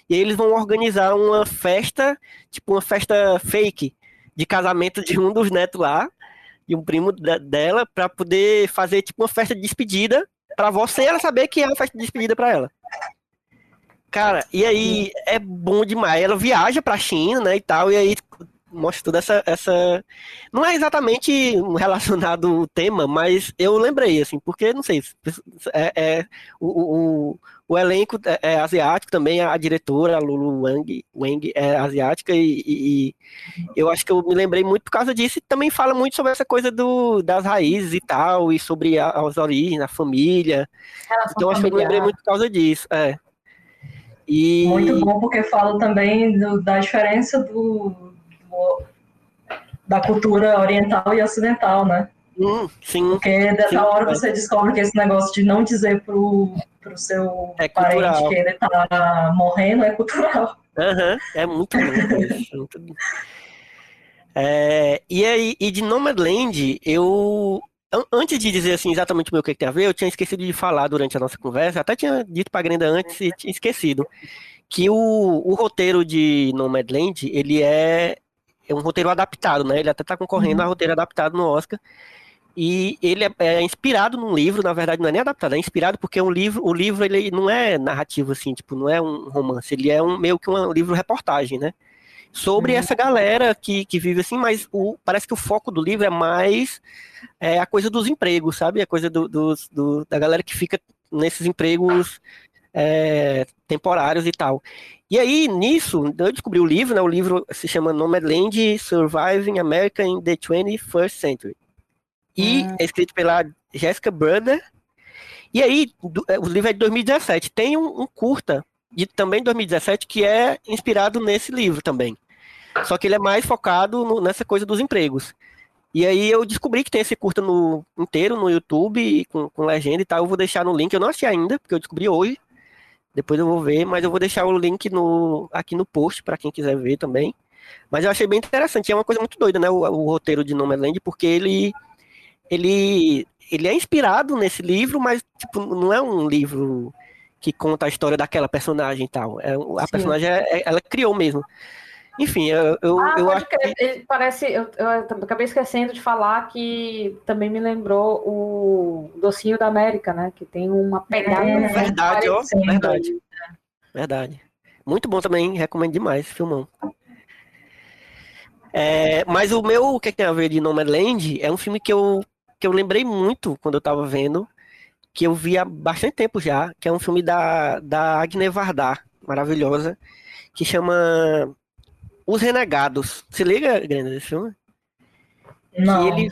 E aí eles vão organizar uma festa, tipo uma festa fake de casamento de um dos netos lá e um primo da- dela para poder fazer tipo uma festa de despedida para você ela saber que é uma festa de despedida para ela. Cara, e aí é bom demais. Ela viaja pra China, né, e tal, e aí mostra toda essa, essa... Não é exatamente relacionado o tema, mas eu lembrei, assim, porque, não sei, é, é- o, o, o elenco é, é asiático também, a diretora, a Lulu Wang, Wang é asiática, e, e- eu acho que eu me lembrei muito por causa disso, e também fala muito sobre essa coisa do, das raízes e tal, e sobre a- as origens, a família, Relação então acho que eu me lembrei muito por causa disso, é. E... Muito bom, porque fala também do- da diferença do- da cultura oriental e ocidental, né? Hum, sim, Porque dessa Sim, hora é. você descobre que esse negócio de não dizer pro, pro seu É parente cultural. que ele tá morrendo é cultural. Aham, é muito isso, é muito. É, e aí, e de Nomadland, eu. an- Antes de dizer assim exatamente o meu que que tem a ver, eu tinha esquecido de falar durante a nossa conversa, até tinha dito pra Grenda antes e tinha esquecido, que o, o roteiro de Nomadland, ele é, é um roteiro adaptado, né? Ele até tá concorrendo a roteiro adaptado no Oscar. E ele é, é inspirado num livro, na verdade não é nem adaptado, é inspirado porque é um livro, o livro ele não é narrativo assim, tipo, não é um romance, ele é um meio que um livro reportagem, né? Sobre Uhum. essa galera que, que vive assim, mas o, parece que o foco do livro é mais é, a coisa dos empregos, sabe? A coisa do, dos- do- da galera que fica nesses empregos é, temporários e tal. E aí, nisso, eu descobri o livro, né? O livro se chama Nomadland Surviving America in the 21st Century. E Hum. é escrito pela Jessica Brother. E aí, do- é, o livro é de 2017. Tem um, um curta, de, também de 2017, que é inspirado nesse livro também. Só que ele é mais focado no- nessa coisa dos empregos. E aí eu descobri que tem esse curta no, inteiro no YouTube, com, com legenda e tal. Eu vou deixar no link. Eu não achei ainda, porque eu descobri hoje. Depois eu vou ver, mas eu vou deixar o link no, aqui no post para quem quiser ver também. Mas eu achei bem interessante. É uma coisa muito doida, né? O, o roteiro de Nomadland, porque ele, ele, ele é inspirado nesse livro, mas tipo, não é um livro que conta a história daquela personagem e tal. É, a Sim. personagem, é- é- ela criou mesmo. Enfim, eu, eu, Ah, eu acho crer. Ele parece. Eu, eu acabei esquecendo de falar que também me lembrou o Docinho da América, né? Que tem uma pegada. É, verdade, ó, verdade. Verdade. Muito bom também, recomendo demais, filmão. É, mas o meu, o que tem a ver de Nomadland, é um filme que eu, que eu lembrei muito quando eu tava vendo, que eu vi há bastante tempo já, que é um filme da, da Agne Varda, maravilhosa, que chama Os Renegados. Se liga, Grenda, desse filme? Não. que ele,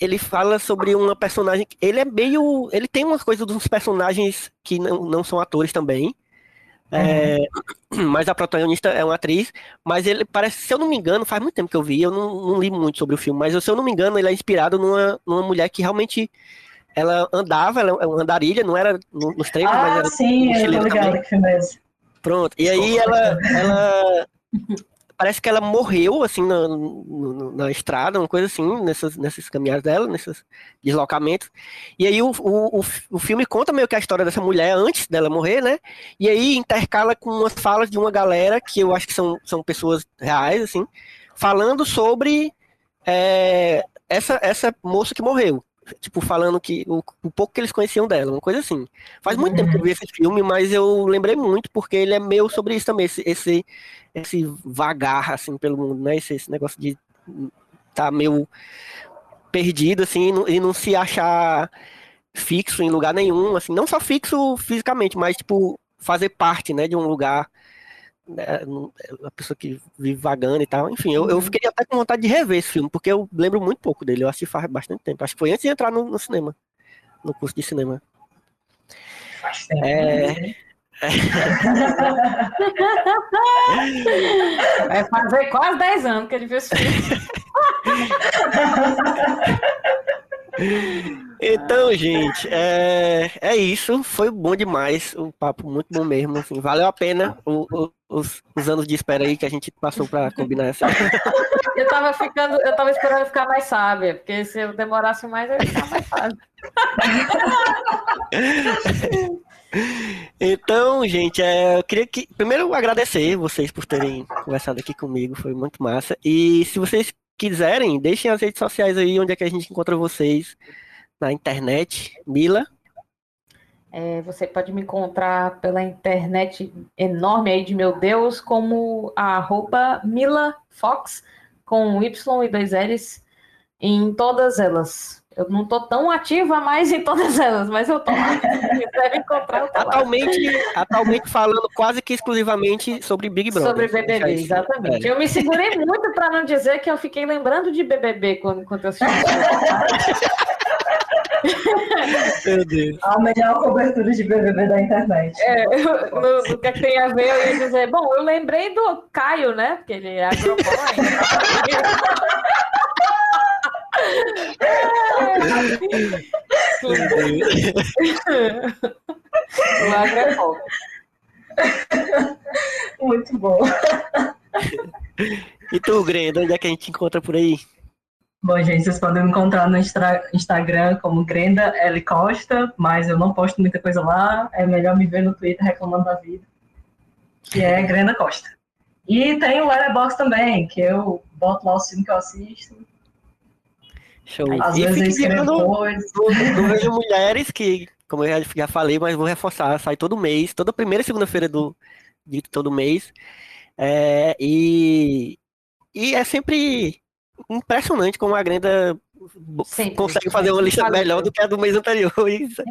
ele fala sobre uma personagem. Ele é meio. Ele tem umas coisas dos personagens que não, não são atores também. É, mas a protagonista é uma atriz. Mas ele parece, se eu não me engano, faz muito tempo que eu vi, eu não, não li muito sobre o filme, mas se eu não me engano, ele é inspirado numa, numa mulher que realmente ela andava, ela é uma andarilha, não era no- nos treinos, mas Ah, era sim, eu tô também. que filme é esse. Pronto. E aí ela, ela parece que ela morreu assim na, no- na estrada, uma coisa assim, nessas, nessas caminhadas dela, nesses deslocamentos. E aí o, o, o, o filme conta meio que a história dessa mulher antes dela morrer, né? E aí intercala com umas falas de uma galera que eu acho que são, são pessoas reais, assim, falando sobre é, essa, essa moça que morreu. Tipo, falando que o, o pouco que eles conheciam dela, uma coisa assim. Faz muito tempo que eu vi esse filme, mas eu lembrei muito, porque ele é meio sobre isso também, esse, esse, esse vagar, assim, pelo mundo, né? Esse, esse negócio de tá meio perdido, assim, e não, e não se achar fixo em lugar nenhum, assim, não só fixo fisicamente, mas, tipo, fazer parte, né, de um lugar, né, a pessoa que vive vagando e tal, enfim, eu, eu fiquei até com vontade de rever esse filme, porque eu lembro muito pouco dele, eu assisti faz bastante tempo, acho que foi antes de entrar no, no cinema, no curso de cinema. Faz tempo. É. Vai fazer quase 10 anos que ele viu esse filme. Então, gente, é, é isso. Foi bom demais. O papo muito bom mesmo. Assim, valeu a pena o- o- os, os anos de espera aí que a gente passou para combinar essa. Eu tava ficando, eu tava esperando ficar mais sábia, porque se eu demorasse mais, eu ia ficar mais sábia. Então, gente, é, eu queria que primeiro agradecer vocês por terem conversado aqui comigo. Foi muito massa. E se vocês quiserem, deixem as redes sociais aí onde é que a gente encontra vocês na internet. Mila. É, você pode me encontrar pela internet enorme aí de meu Deus, como a arroba Mila Fox, com Y e dois L's, em todas elas. Eu não tô tão ativa mais em todas elas, mas eu tô lá. Me encontrar, eu tô lá. Atualmente, atualmente falando quase que exclusivamente sobre Big Brother. Sobre BBB, exatamente. É. Eu me segurei muito para não dizer que eu fiquei lembrando de BBB quando, quando eu assisti. Meu Deus. A melhor cobertura de BBB da internet. É, eu- no, no que é que tem a ver, eu ia dizer, bom, eu lembrei do Caio, né? Porque ele é agroboy. Meu Deus. O agroboy. Muito bom. E tu, Grenda, onde é que a gente encontra por aí? Bom, gente, vocês podem me encontrar no Instagram como Grenda L Costa, mas eu não posto muita coisa lá. É melhor me ver no Twitter reclamando da vida, que é Grenda Costa. E tem o Letterboxd também, que eu boto lá os filmes que eu assisto. Show. Às E vezes eu escrevo coisas. no Vejo Mulheres, que, como eu já, já falei, mas vou reforçar, sai todo mês, toda primeira segunda-feira do, de todo mês. É, e, e é sempre impressionante como a Grenda Sempre. consegue fazer uma lista melhor do que a do mês anterior. Isso.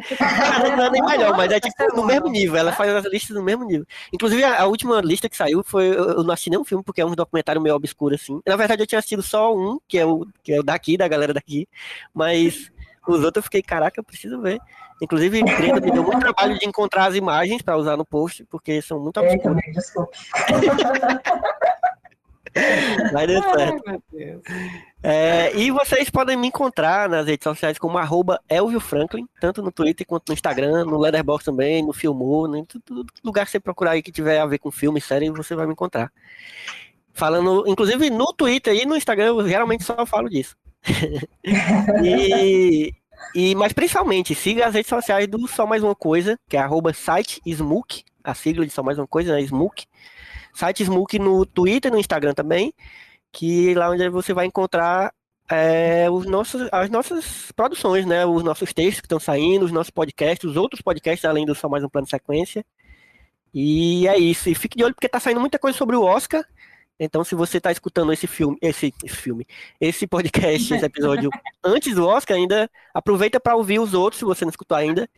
Não é nem melhor, mas é tipo no mesmo nível. Ela faz as listas no mesmo nível. Inclusive, a, última lista que saiu foi. Eu eu não assisti nenhum filme, porque é um documentário meio obscuro, assim. Na verdade, eu tinha assistido só um, que é o, que é o daqui, da galera daqui. Mas os outros eu fiquei, caraca, eu preciso ver. Inclusive, Grenda me deu muito trabalho de encontrar as imagens para usar no post, porque são muito Eita, obscuras. amigo, desculpa. Vai dar certo. É, e vocês podem me encontrar nas redes sociais como arroba Elvio Franklin, tanto no Twitter quanto no Instagram, no Letterboxd também, no Filmou, né, em tudo, tudo lugar que você procurar aí que tiver a ver com filme, série, você vai me encontrar. Falando, inclusive no Twitter e no Instagram, eu geralmente só falo disso. e, e, mas principalmente, siga as redes sociais do Só Mais Uma Coisa, que é arroba site Smook, a sigla de Só Mais Uma Coisa, né, Smook. Site Smook no Twitter e no Instagram também que lá onde você vai encontrar é, os nossos, as nossas produções, né? Os nossos textos que estão saindo, os nossos podcasts, os outros podcasts, além do Só Mais Um Plano de Sequência. E é isso. E fique de olho porque tá saindo muita coisa sobre o Oscar. Então, se você está escutando esse filme, esse, esse filme, esse podcast, esse episódio antes do Oscar, ainda aproveita para ouvir os outros, se você não escutou ainda,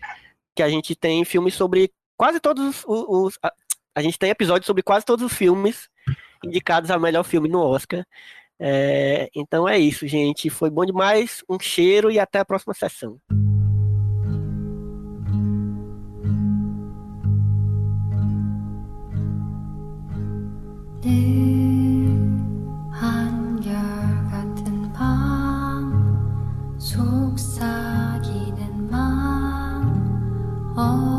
que a gente tem filmes sobre quase todos os, os- os- a gente tem episódios sobre quase todos os filmes indicados ao melhor filme no Oscar. É, então é isso, gente. Foi bom demais. Um cheiro e até a próxima sessão. Oh.